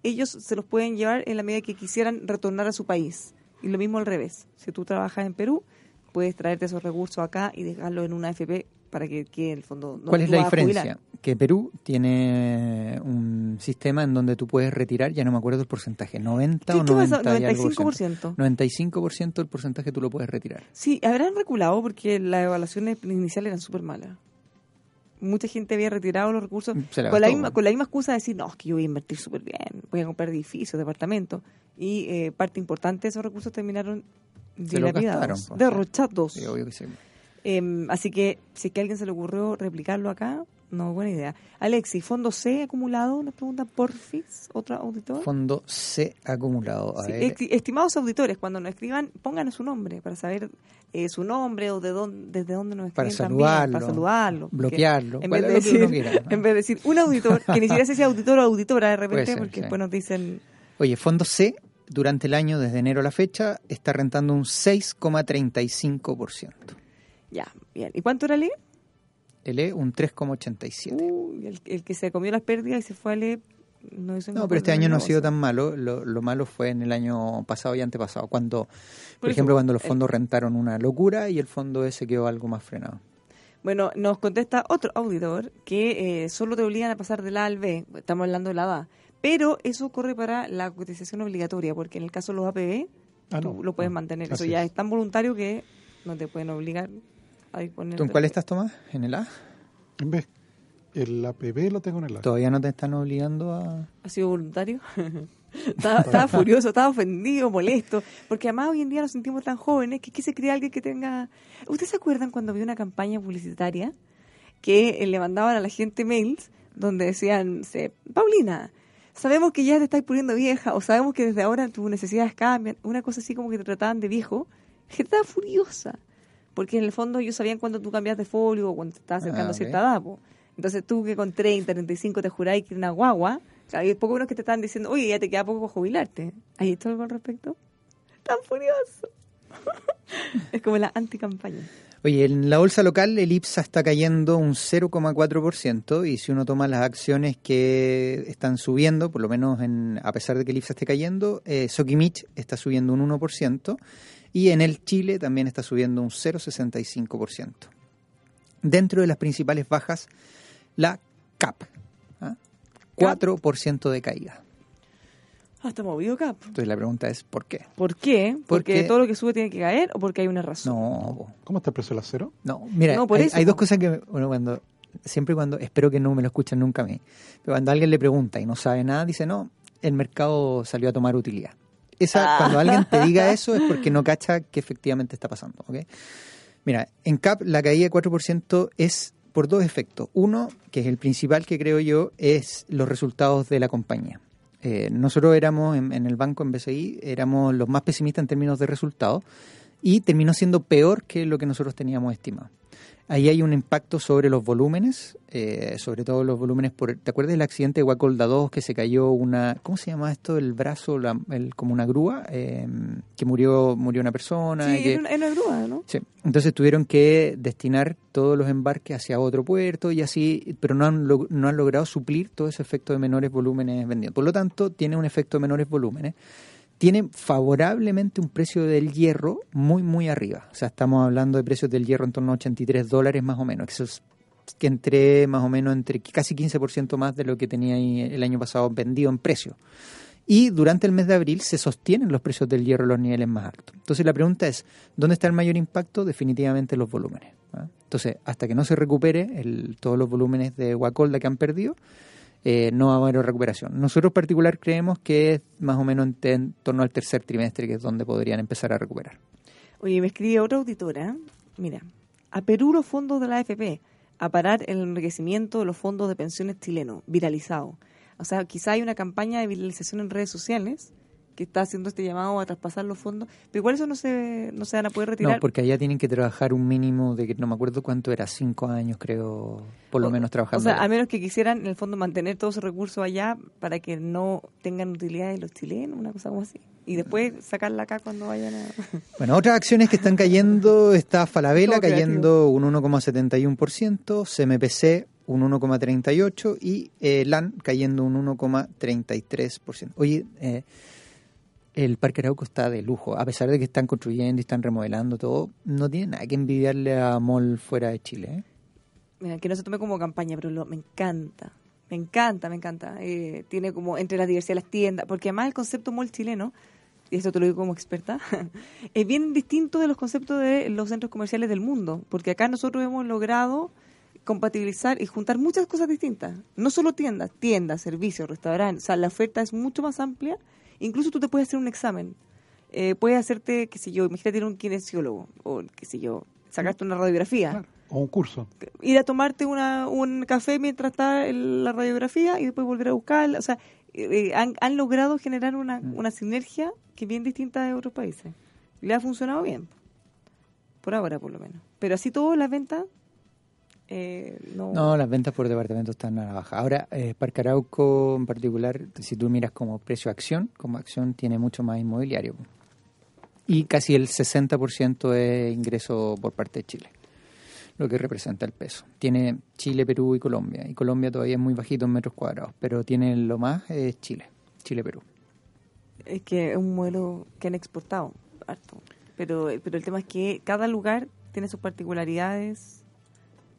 ellos se los pueden llevar en la medida que quisieran retornar a su país. Y lo mismo al revés. Si tú trabajas en Perú, puedes traerte esos recursos acá y dejarlos en una AFP para que quede el fondo. donde ¿Cuál es la diferencia? Que Perú tiene un sistema en donde tú puedes retirar, ya no me acuerdo el porcentaje, 90 ¿Qué- o qué pasa? 90 y algo por 95%. ciento. 95% del porcentaje tú lo puedes retirar. Sí, habrán reculado porque las evaluaciones iniciales eran súper malas. Mucha gente había retirado los recursos la con la, misma, con la misma excusa de decir, no, es que yo voy a invertir súper bien, voy a comprar edificios, departamentos. Y eh, parte importante de esos recursos terminaron dilapidados, pues, derrochados. Sí, obvio que sí. Em, así que si es que a alguien se le ocurrió replicarlo acá, no, buena idea. Alexi, ¿fondo C acumulado? Nos pregunta Porfis, otro auditor. Fondo C acumulado. A Sí, ver, esti- estimados auditores, cuando nos escriban, pónganos su nombre para saber eh, su nombre o de dónde, desde dónde nos Para escriben también, saludarlo, para saludarlo. bloquearlo, En vez, de decir, en vez de decir un auditor, que ni siquiera es auditor o auditora de repente, ser, porque sí. después nos dicen... Oye, Fondo C durante el año, desde enero a la fecha, está rentando un 6,35%. Ya, bien. ¿Y cuánto era el? El E un 3,87%. Uy, el, el que se comió las pérdidas y se fue al E... No, hizo No, pero este año no ha sido tan malo. Lo, lo malo fue en el año pasado y antepasado, cuando, por, Por eso, ejemplo, cuando los el- fondos rentaron una locura y el fondo ese quedó algo más frenado. Bueno, nos contesta otro auditor que eh, solo te obligan a pasar del A al B, estamos hablando de la A, pero eso corre para la cotización obligatoria, porque en el caso de los APB Ah, tú no. lo puedes Ah, mantener. Eso ya es. es tan voluntario que no te pueden obligar a disponer. ¿Tú en cuál estás, Tomás? ¿En el A? En vez, el APB lo tengo en el A. ¿Todavía no te están obligando a...? ¿Ha sido voluntario? estaba, estaba furioso, estaba ofendido, molesto, porque además hoy en día nos sentimos tan jóvenes que, que se cree alguien que tenga... ¿Ustedes se acuerdan cuando había una campaña publicitaria que eh, le mandaban a la gente mails donde decían, se, Paulina, sabemos que ya te estás poniendo vieja o sabemos que desde ahora tus necesidades cambian, una cosa así como que te trataban de viejo, la gente estaba furiosa, porque en el fondo ellos sabían cuando tú cambias de folio o cuando te estabas acercando Ah, a ok. cierta edad. po. Entonces tú que con 30, 35 te juráis que una guagua, hay poco menos que te están diciendo, oye, ya te queda poco para jubilarte. ¿Hay esto algo al respecto? Tan furioso. es como la anticampaña. Oye, en la bolsa local el IPSA está cayendo un 0,4% y si uno toma las acciones que están subiendo, por lo menos en, a pesar de que el IPSA esté cayendo, eh, Sokimich está subiendo un 1% y en el Chile también está subiendo un 0,65%. Dentro de las principales bajas, la CAP, ¿ah? 4% de caída. Hasta movido cap. Entonces la pregunta es, ¿por qué? ¿Por qué? ¿Porque Porque- todo lo que sube tiene que caer o porque hay una razón? No. ¿Cómo está el precio del acero? No, mira, No, por hay, eso, hay dos cosas que, bueno, cuando, siempre cuando, espero que no me lo escuchen nunca a mí, pero cuando alguien le pregunta y no sabe nada, dice, no, el mercado salió a tomar utilidad. Esa, Ah. Cuando alguien te diga eso es porque no cacha que efectivamente está pasando, ¿ok? Mira, en CAP la caída de 4% es por dos efectos. Uno, que es el principal que creo yo, es los resultados de la compañía. Eh, nosotros éramos en, en el banco, en BCI, éramos los más pesimistas en términos de resultados y terminó siendo peor que lo que nosotros teníamos estimado. Ahí hay un impacto sobre los volúmenes, eh, sobre todo los volúmenes por... ¿Te acuerdas del accidente de Guacolda 2 que se cayó una... ¿Cómo se llama esto? El brazo, la- el- como una grúa, eh, que murió murió una persona. Sí, que- una, es una grúa, ¿no? Sí, entonces tuvieron que destinar todos los embarques hacia otro puerto y así, pero no han, log- no han logrado suplir todo ese efecto de menores volúmenes vendidos. Por lo tanto, tiene un efecto de menores volúmenes. Tiene favorablemente un precio del hierro muy, muy arriba. O sea, estamos hablando de precios del hierro en torno a 83 dólares más o menos. Eso es que entre más o menos entre casi 15% más de lo que tenía el año pasado vendido en precio. Y durante el mes de abril se sostienen los precios del hierro a los niveles más altos. Entonces la pregunta es, ¿dónde está el mayor impacto? Definitivamente los volúmenes. ¿ah? Entonces, hasta que no se recupere el- todos los volúmenes de Guacolda que han perdido, eh, no va a haber recuperación. Nosotros particular creemos que es más o menos en torno al tercer trimestre que es donde podrían empezar a recuperar. Oye, me escribe otra auditora. Mira, a Perú los fondos de la AFP, a parar el enriquecimiento de los fondos de pensiones chilenos, viralizado. O sea, quizá hay una campaña de viralización en redes sociales que está haciendo este llamado a traspasar los fondos, pero igual eso no se, no se van a poder retirar. No, porque allá tienen que trabajar un mínimo de que no me acuerdo cuánto era, cinco años creo, por lo O- menos trabajando. O sea, allá. a menos que quisieran, en el fondo, mantener todos esos recursos allá para que no tengan utilidades los chilenos, una cosa como así. Y después sacarla acá cuando vayan a... Bueno, otras acciones que están cayendo, está Falabella cayendo un 1,71%, CMPC un 1,38% y eh, LAN cayendo un 1,33%. Oye, eh, el Parque Arauco está de lujo, a pesar de que están construyendo y están remodelando todo, no tiene nada que envidiarle a Mall fuera de Chile. ¿eh? Mira, que no se tome como campaña, pero lo, me encanta. Me encanta, me encanta. Eh, tiene como entre la diversidad de las tiendas, porque además el concepto mall chileno, y esto te lo digo como experta, es bien distinto de los conceptos de los centros comerciales del mundo, porque acá nosotros hemos logrado compatibilizar y juntar muchas cosas distintas. No solo tiendas, tiendas, servicios, restaurantes. O sea, la oferta es mucho más amplia. Incluso tú te puedes hacer un examen. Eh, puedes hacerte, qué sé yo, imagínate ir a un kinesiólogo o qué sé yo, sacarte una radiografía. O un curso. Ir a tomarte una, un café mientras está el- la radiografía y después volver a buscarla. O sea, eh, eh, han, han logrado generar una, una sinergia que es bien distinta de otros países. Le ha funcionado bien. Por ahora, por lo menos. Pero así todo, las ventas, eh, no. No, las ventas por departamento están a la baja. Ahora, eh, Parque Arauco en particular, si tú miras como precio acción, como acción tiene mucho más inmobiliario. Y casi el 60% es ingreso por parte de Chile, lo que representa el peso. Tiene Chile, Perú y Colombia. Y Colombia todavía es muy bajito en metros cuadrados, pero tiene lo más es Chile, Chile-Perú. Es que es un modelo que han exportado harto. Pero, pero el tema es que cada lugar tiene sus particularidades.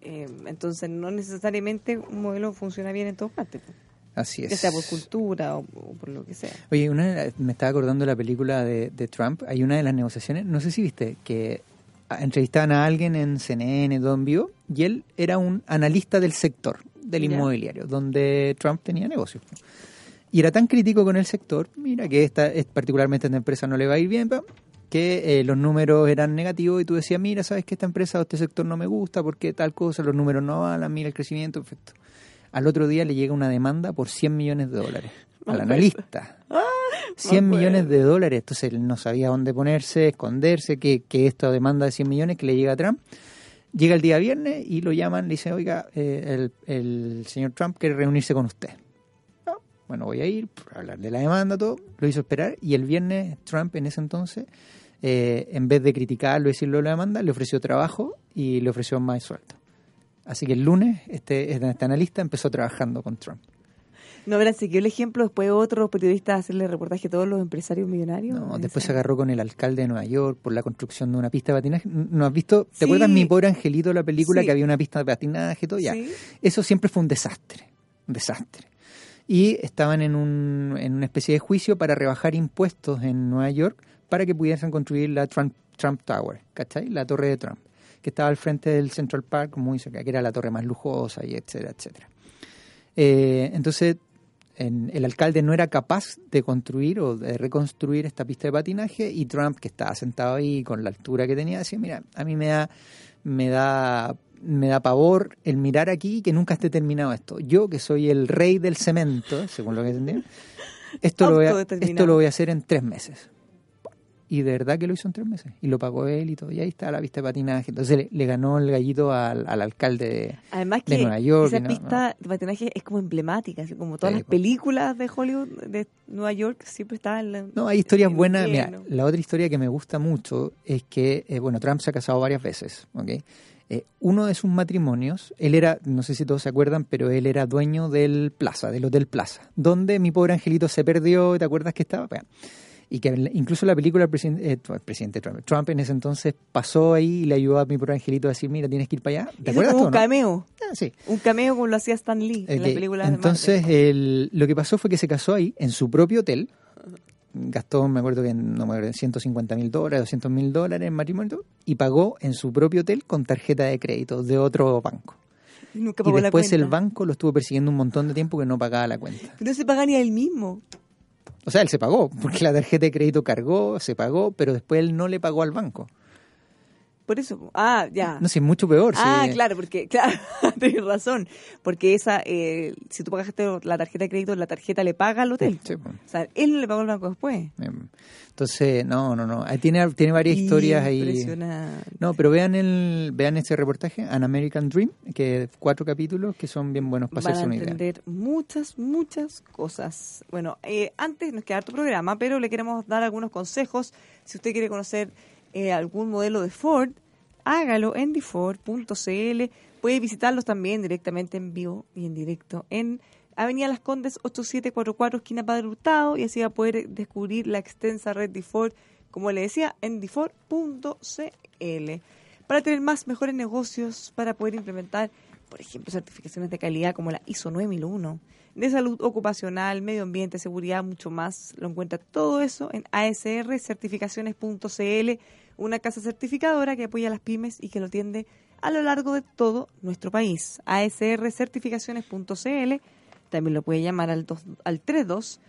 Eh, entonces, no necesariamente un modelo funciona bien en todas partes. Así es. Ya sea por cultura o, o por lo que sea. Oye, una me estaba acordando de la película de, de Trump. Hay una de las negociaciones, no sé si viste, que entrevistaban a alguien en CNN, todo en vivo, y él era un analista del sector del inmobiliario, donde Trump tenía negocios. Y era tan crítico con el sector, mira que esta, es- particularmente esta empresa no le va a ir bien, que eh, los números eran negativos y tú decías, mira, sabes que esta empresa o este sector no me gusta porque tal cosa, los números no van, mira el crecimiento, perfecto. Al otro día le llega una demanda por 100 millones de dólares al analista. 100 me millones de dólares. Entonces él no sabía dónde ponerse, esconderse, que, que esta demanda de 100 millones que le llega a Trump. Llega el día viernes y lo llaman, le dice, oiga, eh, el, el señor Trump quiere reunirse con usted. Ah, Bueno, voy a ir, para hablar de la demanda, todo. Lo hizo esperar y el viernes Trump en ese entonces, eh, en vez de criticarlo y decirlo de la demanda, le ofreció trabajo y le ofreció más sueldo. Así que el lunes este, este analista empezó trabajando con Trump. ¿No habrán seguido el ejemplo después otros periodistas a hacerle reportaje a todos los empresarios millonarios? No, después se agarró con el alcalde de Nueva York por la construcción de una pista de patinaje. ¿No has visto? ¿Te Sí. acuerdas mi pobre angelito, la película Sí. que había una pista de patinaje y todo? Ya. Sí. Eso siempre fue un desastre. Un desastre. Y estaban en, un, en una especie de juicio para rebajar impuestos en Nueva York para que pudiesen construir la Trump, Trump Tower, ¿cachai? La torre de Trump, que estaba al frente del Central Park, muy cerca, que era la torre más lujosa y etcétera, etcétera. Eh, entonces, en- el alcalde no era capaz de construir o de reconstruir esta pista de patinaje y Trump, que estaba sentado ahí con la altura que tenía, decía, mira, a mí me da, me da, me da pavor el mirar aquí que nunca esté terminado esto. Yo, que soy el rey del cemento, según lo que entendí, esto lo, voy a, Autodeterminado. esto lo voy a hacer en tres meses. Y de verdad que lo hizo en tres meses. Y lo pagó él y todo. Y ahí está la pista de patinaje. Entonces le, le ganó el gallito al, al alcalde de, Además de Nueva York. esa no- pista de patinaje es como emblemática, así como todas Sí, las po. películas de Hollywood de Nueva York siempre está en la... No, hay historias en buenas. Mira, la otra historia que me gusta mucho es que, eh, bueno, Trump se ha casado varias veces, ¿ok? Eh, uno de sus matrimonios, él era, no sé si todos se acuerdan, pero él era dueño del Plaza, del Hotel Plaza, donde mi pobre angelito se perdió, ¿te acuerdas que estaba? Bueno, y que incluso la película del presidente, eh, presidente Trump, Trump en ese entonces pasó ahí y le ayudó a mi pobre angelito a decir, mira, tienes que ir para allá. ¿Te acuerdas como un no? cameo. Ah, sí. Un cameo como lo hacía Stan Lee en Ok, la película de Entonces, Marvel. el- lo que pasó fue que se casó ahí, en su propio hotel. Gastó, me acuerdo que no me acuerdo, 150 mil dólares, 200 mil dólares en matrimonio y y pagó en su propio hotel con tarjeta de crédito de otro banco. Y nunca Y pagó la después el banco lo estuvo persiguiendo un montón de tiempo que no pagaba la cuenta. Pero no se paga ni a él mismo. O sea, él se pagó, porque la tarjeta de crédito cargó, se pagó, pero después él no le pagó al banco. Por eso. Ah, ya. No sé, es mucho peor. Ah, claro, porque, claro, tienes razón. Porque esa, eh, si tú pagaste la tarjeta de crédito, la tarjeta le paga al hotel. Sí, pues. O sea, él no le pagó al banco después. Em, Entonces, no, no, no. Tiene, tiene varias historias ahí. No, pero vean el vean este reportaje, An American Dream, que cuatro capítulos que son bien buenos para Van hacerse a una idea. entender muchas, muchas cosas. Bueno, eh, antes nos queda tu programa, pero le queremos dar algunos consejos. Si usted quiere conocer eh, algún modelo de Ford, hágalo en diford.cl. Puede visitarlos también directamente en vivo y en directo en Avenida Las Condes 8744, esquina Padre Hurtado, y así va a poder descubrir la extensa red Diford, como le decía, en diford.cl. Para tener más mejores negocios, para poder implementar por ejemplo, certificaciones de calidad como la ISO 9001, de salud ocupacional, medio ambiente, seguridad, mucho más. Lo encuentra todo eso en asrcertificaciones.cl, una casa certificadora que apoya a las pymes y que lo atiende a lo largo de todo nuestro país. asrcertificaciones.cl, también lo puede llamar al, al 32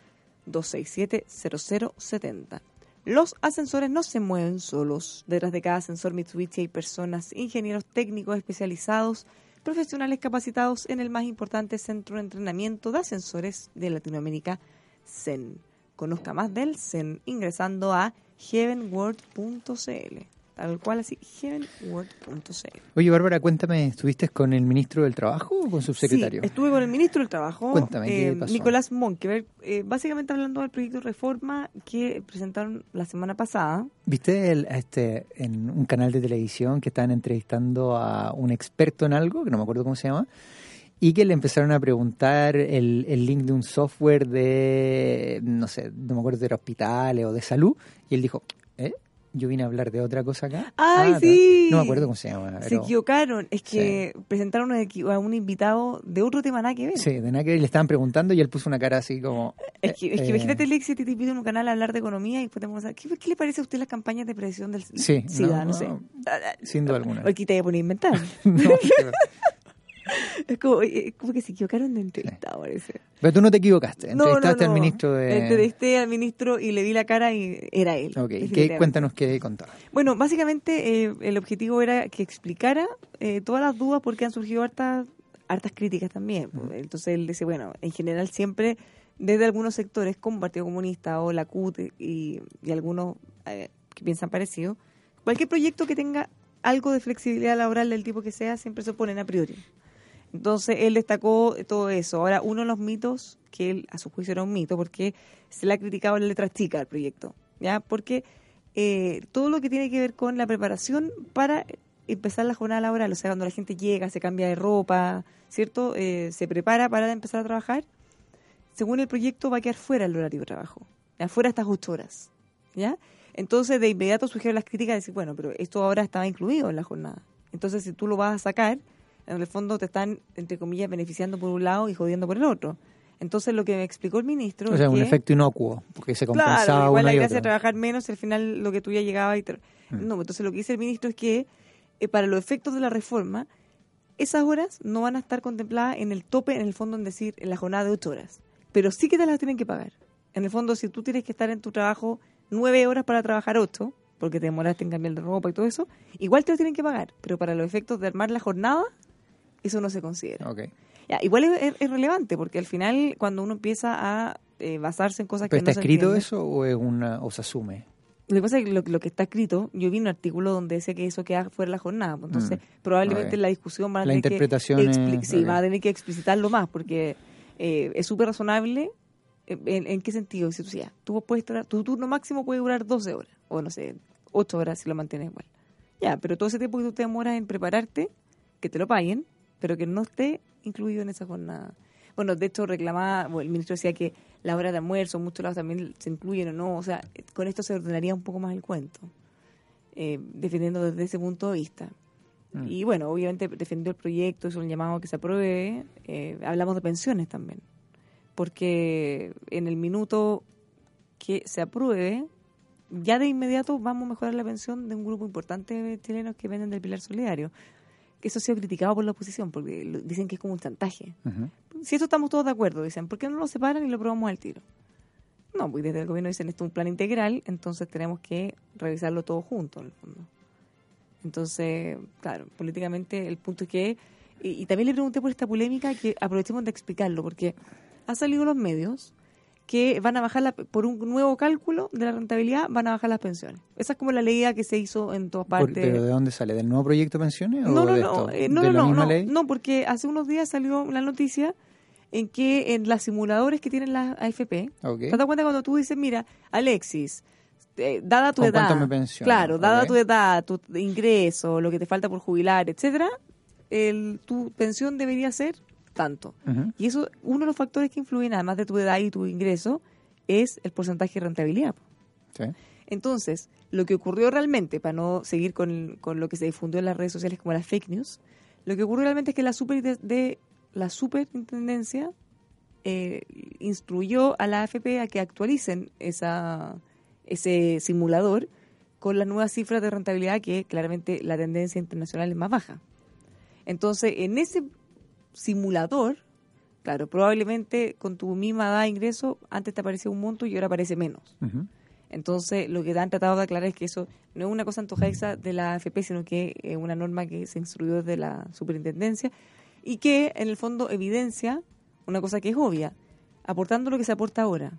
267 0070. Los ascensores no se mueven solos. Detrás de cada ascensor Mitsubishi hay personas, ingenieros técnicos especializados, profesionales capacitados en el más importante centro de entrenamiento de ascensores de Latinoamérica, CEN. Conozca más del CEN ingresando a heavenworld.cl. Tal cual así, heavenworld.cl. Oye, Bárbara, cuéntame, ¿estuviste con el ministro del Trabajo o con su secretario? Sí, estuve con el ministro del Trabajo, Cuéntame, ¿qué eh, pasó? Nicolás Monkeberg, eh, básicamente hablando del proyecto de reforma que presentaron la semana pasada. ¿Viste el- este, en un canal de televisión que estaban entrevistando a un experto en algo, que no me acuerdo cómo se llama, y que le empezaron a preguntar el, el link de un software de, no sé, no me acuerdo, de hospitales o de salud, y él dijo, ¿eh? Yo vine a hablar de otra cosa acá. ¡Ay, Ah, sí! No me acuerdo cómo se llama. Se pero- equivocaron, es que presentaron a a un invitado de otro tema nada que ver. Sí, de nada que ver, le estaban preguntando y él puso una cara así como... Es que, es que eh, imagínate, Lexi, te pide en un canal a hablar de economía y después te vamos a ¿qué, ¿qué le parece a usted las campañas de prevención del Sí, SIDA? no, No, sé. sin duda alguna. Aquí te voy a poner a inventar. No, es como, eh, como que se equivocaron de entrevistado, parece. Pero tú no te equivocaste, No, no, entrevistaste no. al ministro de... Entrevisté al ministro y le vi la cara y era él. Ok, ¿qué, cuéntanos qué contaba. Bueno, básicamente eh, el objetivo era que explicara eh, todas las dudas porque han surgido hartas, hartas críticas también. Entonces él dice, bueno, en general siempre desde algunos sectores como Partido Comunista o la CUT y, y algunos eh, que piensan parecido, cualquier proyecto que tenga algo de flexibilidad laboral del tipo que sea siempre se oponen a priori. Entonces él destacó todo eso. Ahora, uno de los mitos, que él a su juicio era un mito, porque se le ha criticado la letra chica al proyecto, ¿ya? Porque eh, todo lo que tiene que ver con la preparación para empezar la jornada laboral, o sea, cuando la gente llega, se cambia de ropa, ¿cierto? Eh, se prepara para empezar a trabajar, según el proyecto va a quedar fuera el horario de trabajo, ¿ya? fuera estas ocho horas, ¿ya? Entonces, de inmediato surgieron las críticas de decir, bueno, pero esto ahora estaba incluido en la jornada. Entonces, si tú lo vas a sacar, en el fondo te están, entre comillas, beneficiando por un lado y jodiendo por el otro. Entonces, lo que me explicó el ministro O sea, es un que- efecto inocuo, porque se compensaba Claro, igual uno la gracia de trabajar menos, al final lo que tú ya llegabas y... te- Mm. No, entonces lo que dice el ministro es que eh, para los efectos de la reforma, esas horas no van a estar contempladas en el tope, en el fondo, en decir, en la jornada de ocho horas. Pero sí que te las tienen que pagar. En el fondo, si tú tienes que estar en tu trabajo nueve horas para trabajar ocho, porque te demoraste en cambiar de ropa y todo eso, igual te lo tienen que pagar. Pero para los efectos de armar la jornada, eso no se considera. Ya, igual es, relevante, porque al final, cuando uno empieza a eh, basarse en cosas ¿Pero que no está se escrito entienden- eso o, es una, o se asume? lo que pasa es que lo, lo que está escrito, yo vi un artículo donde decía que eso queda fuera de la jornada, pues, entonces Mm, probablemente ok. la discusión va a tener que sí, ok. va a tener que explicitarlo más, porque eh, es súper razonable. eh, ¿En, en qué sentido? Si tú, decías, tú puedes durar- tu turno máximo puede durar 12 horas, o no sé, 8 horas si lo mantienes igual. Ya, pero todo ese tiempo que tú te demoras en prepararte, que te lo paguen, pero que no esté incluido en esa jornada. Bueno, de hecho reclamaba, bueno, el ministro decía que la hora de almuerzo, muchos lados también se incluyen o no, o sea, con esto se ordenaría un poco más el cuento, eh, defendiendo desde ese punto de vista. Mm. Y bueno, obviamente defendió el proyecto, hizo un llamado a que se apruebe, eh, hablamos de pensiones también, porque en el minuto que se apruebe, ya de inmediato vamos a mejorar la pensión de un grupo importante de chilenos que venden del pilar solidario. Eso ha sido criticado por la oposición, porque dicen que es como un chantaje. Ujú. Si esto estamos todos de acuerdo, dicen, ¿por qué no lo separan y lo probamos al tiro? No, pues desde el gobierno dicen, esto es un plan integral, entonces tenemos que revisarlo todo junto, en el fondo. Entonces, claro, políticamente el punto es que... Y, y también le pregunté por esta polémica que aprovechemos de explicarlo, porque ha salido los medios que van a bajar, la- por un nuevo cálculo de la rentabilidad, van a bajar las pensiones. Esa es como la ley que se hizo en todas partes. ¿Pero de dónde sale? ¿Del nuevo proyecto de pensiones? No, o no, de no, esto? eh, no, ¿De no, la no, misma no, ley? no, porque hace unos días salió la noticia en que en las simuladores que tienen las AFP, Ok. ¿te das cuenta cuando tú dices, mira, Alexis, eh, dada tu ¿Con edad, cuánto me pensiono? claro, dada tu edad, tu ingreso, lo que te falta por jubilar, etcétera, el, tu pensión debería ser tanto. Y eso, uno de los factores que influyen, además de tu edad y tu ingreso, es el porcentaje de rentabilidad. Sí. Entonces, lo que ocurrió realmente, para no seguir con, con lo que se difundió en las redes sociales como las fake news, Lo que ocurre realmente es que la, super, de, la superintendencia eh, instruyó a la AFP a que actualicen esa, ese simulador con las nuevas cifras de rentabilidad que claramente la tendencia internacional es más baja. Entonces, en ese simulador, claro, probablemente con tu misma edad de ingreso, antes te aparecía un monto y ahora aparece menos. Entonces, lo que han tratado de aclarar es que eso no es una cosa antojadiza de la AFP, sino que es una norma que se instruyó desde la superintendencia y que, en el fondo, evidencia una cosa que es obvia, aportando lo que se aporta ahora,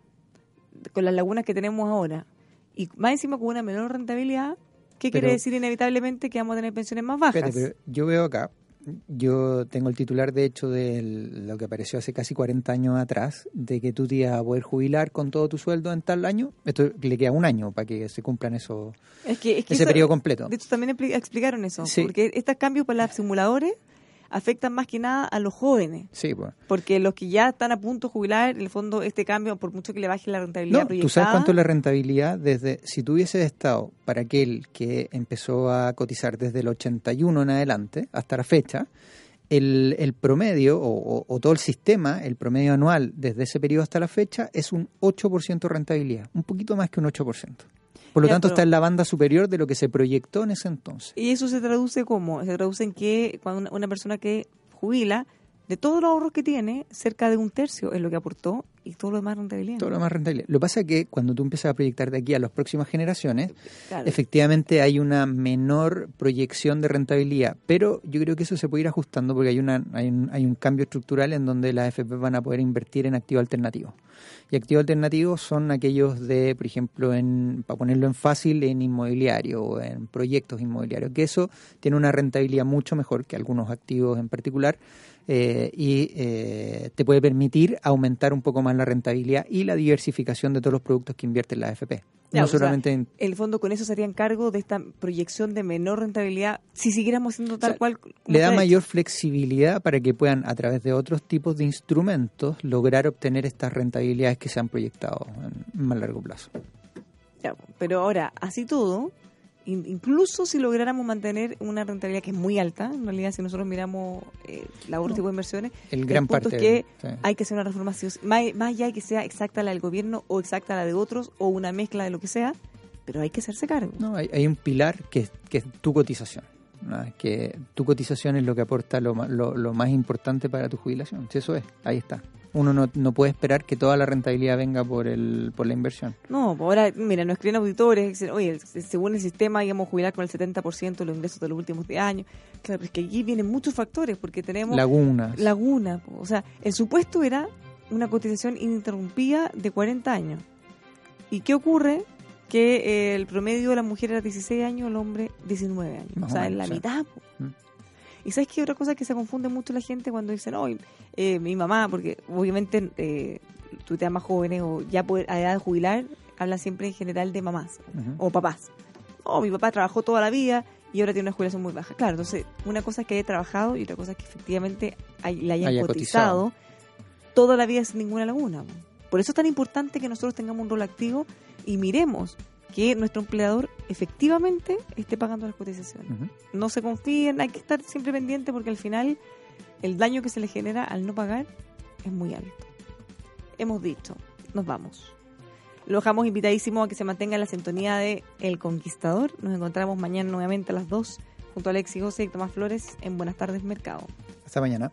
con las lagunas que tenemos ahora, y más encima con una menor rentabilidad, ¿qué quiere decir inevitablemente que vamos a tener pensiones más bajas? yo veo acá, yo tengo el titular, de hecho, de lo que apareció hace casi 40 años atrás, de que tú te ibas a poder jubilar con todo tu sueldo en tal año. Esto le queda un año para que se cumplan eso, ese periodo completo. De hecho, también explicaron eso, porque estos cambios para los simuladores afectan más que nada a los jóvenes. Sí, pues. Porque los que ya están a punto de jubilar, en el fondo, este cambio, por mucho que le baje la rentabilidad no, ¿Tú sabes cuánto es la rentabilidad desde, si tú hubieses estado para aquel que empezó a cotizar desde el 81 en adelante, hasta la fecha, el, el promedio o, o, todo el sistema, el promedio anual desde ese periodo hasta la fecha es un 8% de rentabilidad, un poquito más que un 8%. Por lo tanto, está en la banda superior de lo que se proyectó en ese entonces. ¿Y eso se traduce cómo? Se traduce en que cuando una persona que jubila, de todos los ahorros que tiene, cerca de un tercio es lo que aportó y todo lo demás rentabilidad. Todo lo demás rentabilidad. Lo que pasa es que cuando tú empiezas a proyectar de aquí a las próximas generaciones, efectivamente hay una menor proyección de rentabilidad, pero yo creo que eso se puede ir ajustando porque hay, una, hay, un, hay un cambio estructural en donde las FP van a poder invertir en activos alternativos. Y activos alternativos son aquellos de, por ejemplo, en, para ponerlo en fácil, en inmobiliario o en proyectos inmobiliarios, que eso tiene una rentabilidad mucho mejor que algunos activos en particular eh, y eh, te puede permitir aumentar un poco más la rentabilidad y la diversificación de todos los productos que invierte la AFP. no solamente El fondo con eso sería cargo de esta proyección de menor rentabilidad si siguiéramos siendo tal cual. Le da mayor flexibilidad para que puedan, a través de otros tipos de instrumentos, lograr obtener estas rentabilidades que se han proyectado en más largo plazo. pero ahora, así todo, incluso si lográramos mantener una rentabilidad que es muy alta, en realidad si nosotros miramos eh, la tipo de inversiones, el gran punto es que hay que hacer una reforma más, más allá que sea exacta la del gobierno o exacta la de otros o una mezcla de lo que sea, pero hay que hacerse cargo. No, hay, un pilar que, que es tu cotización. que tu cotización es lo que aporta lo, lo, lo más importante para tu jubilación. Si eso es, ahí está uno no, no puede esperar que toda la rentabilidad venga por el por la inversión. No, pues ahora, mira, nos escriben auditores, dicen, oye, según el sistema íbamos a jubilar con el 70% de los ingresos de los últimos 10 años. Claro, pero es que aquí vienen muchos factores, porque tenemos... Lagunas. Laguna. O sea, el supuesto era una cotización ininterrumpida de 40 años. ¿Y qué ocurre? Que eh, el promedio de la mujer era 16 años, el hombre 19 años. o sea, en la mitad. Y sabes que otra cosa que se confunde mucho la gente cuando dicen, oh, mi mamá, porque obviamente eh, tú te más jóvenes o ya a edad de jubilar, hablan siempre en general de mamás o papás. Oh, mi papá trabajó toda la vida y ahora tiene una jubilación muy baja. Claro, entonces una cosa es que haya trabajado y otra cosa es que efectivamente le hayan cotizado, toda la vida sin ninguna laguna. Por eso es tan importante que nosotros tengamos un rol activo y miremos que nuestro empleador efectivamente esté pagando las cotizaciones. No se confíen, hay que estar siempre pendiente porque al final el daño que se le genera al no pagar es muy alto. Hemos dicho, nos vamos. Lo dejamos invitadísimo a que se mantenga en la sintonía de El Conquistador. Nos encontramos mañana nuevamente a las 2 junto a Alexi José y Tomás Flores en Buenas tardes Mercado. Hasta mañana.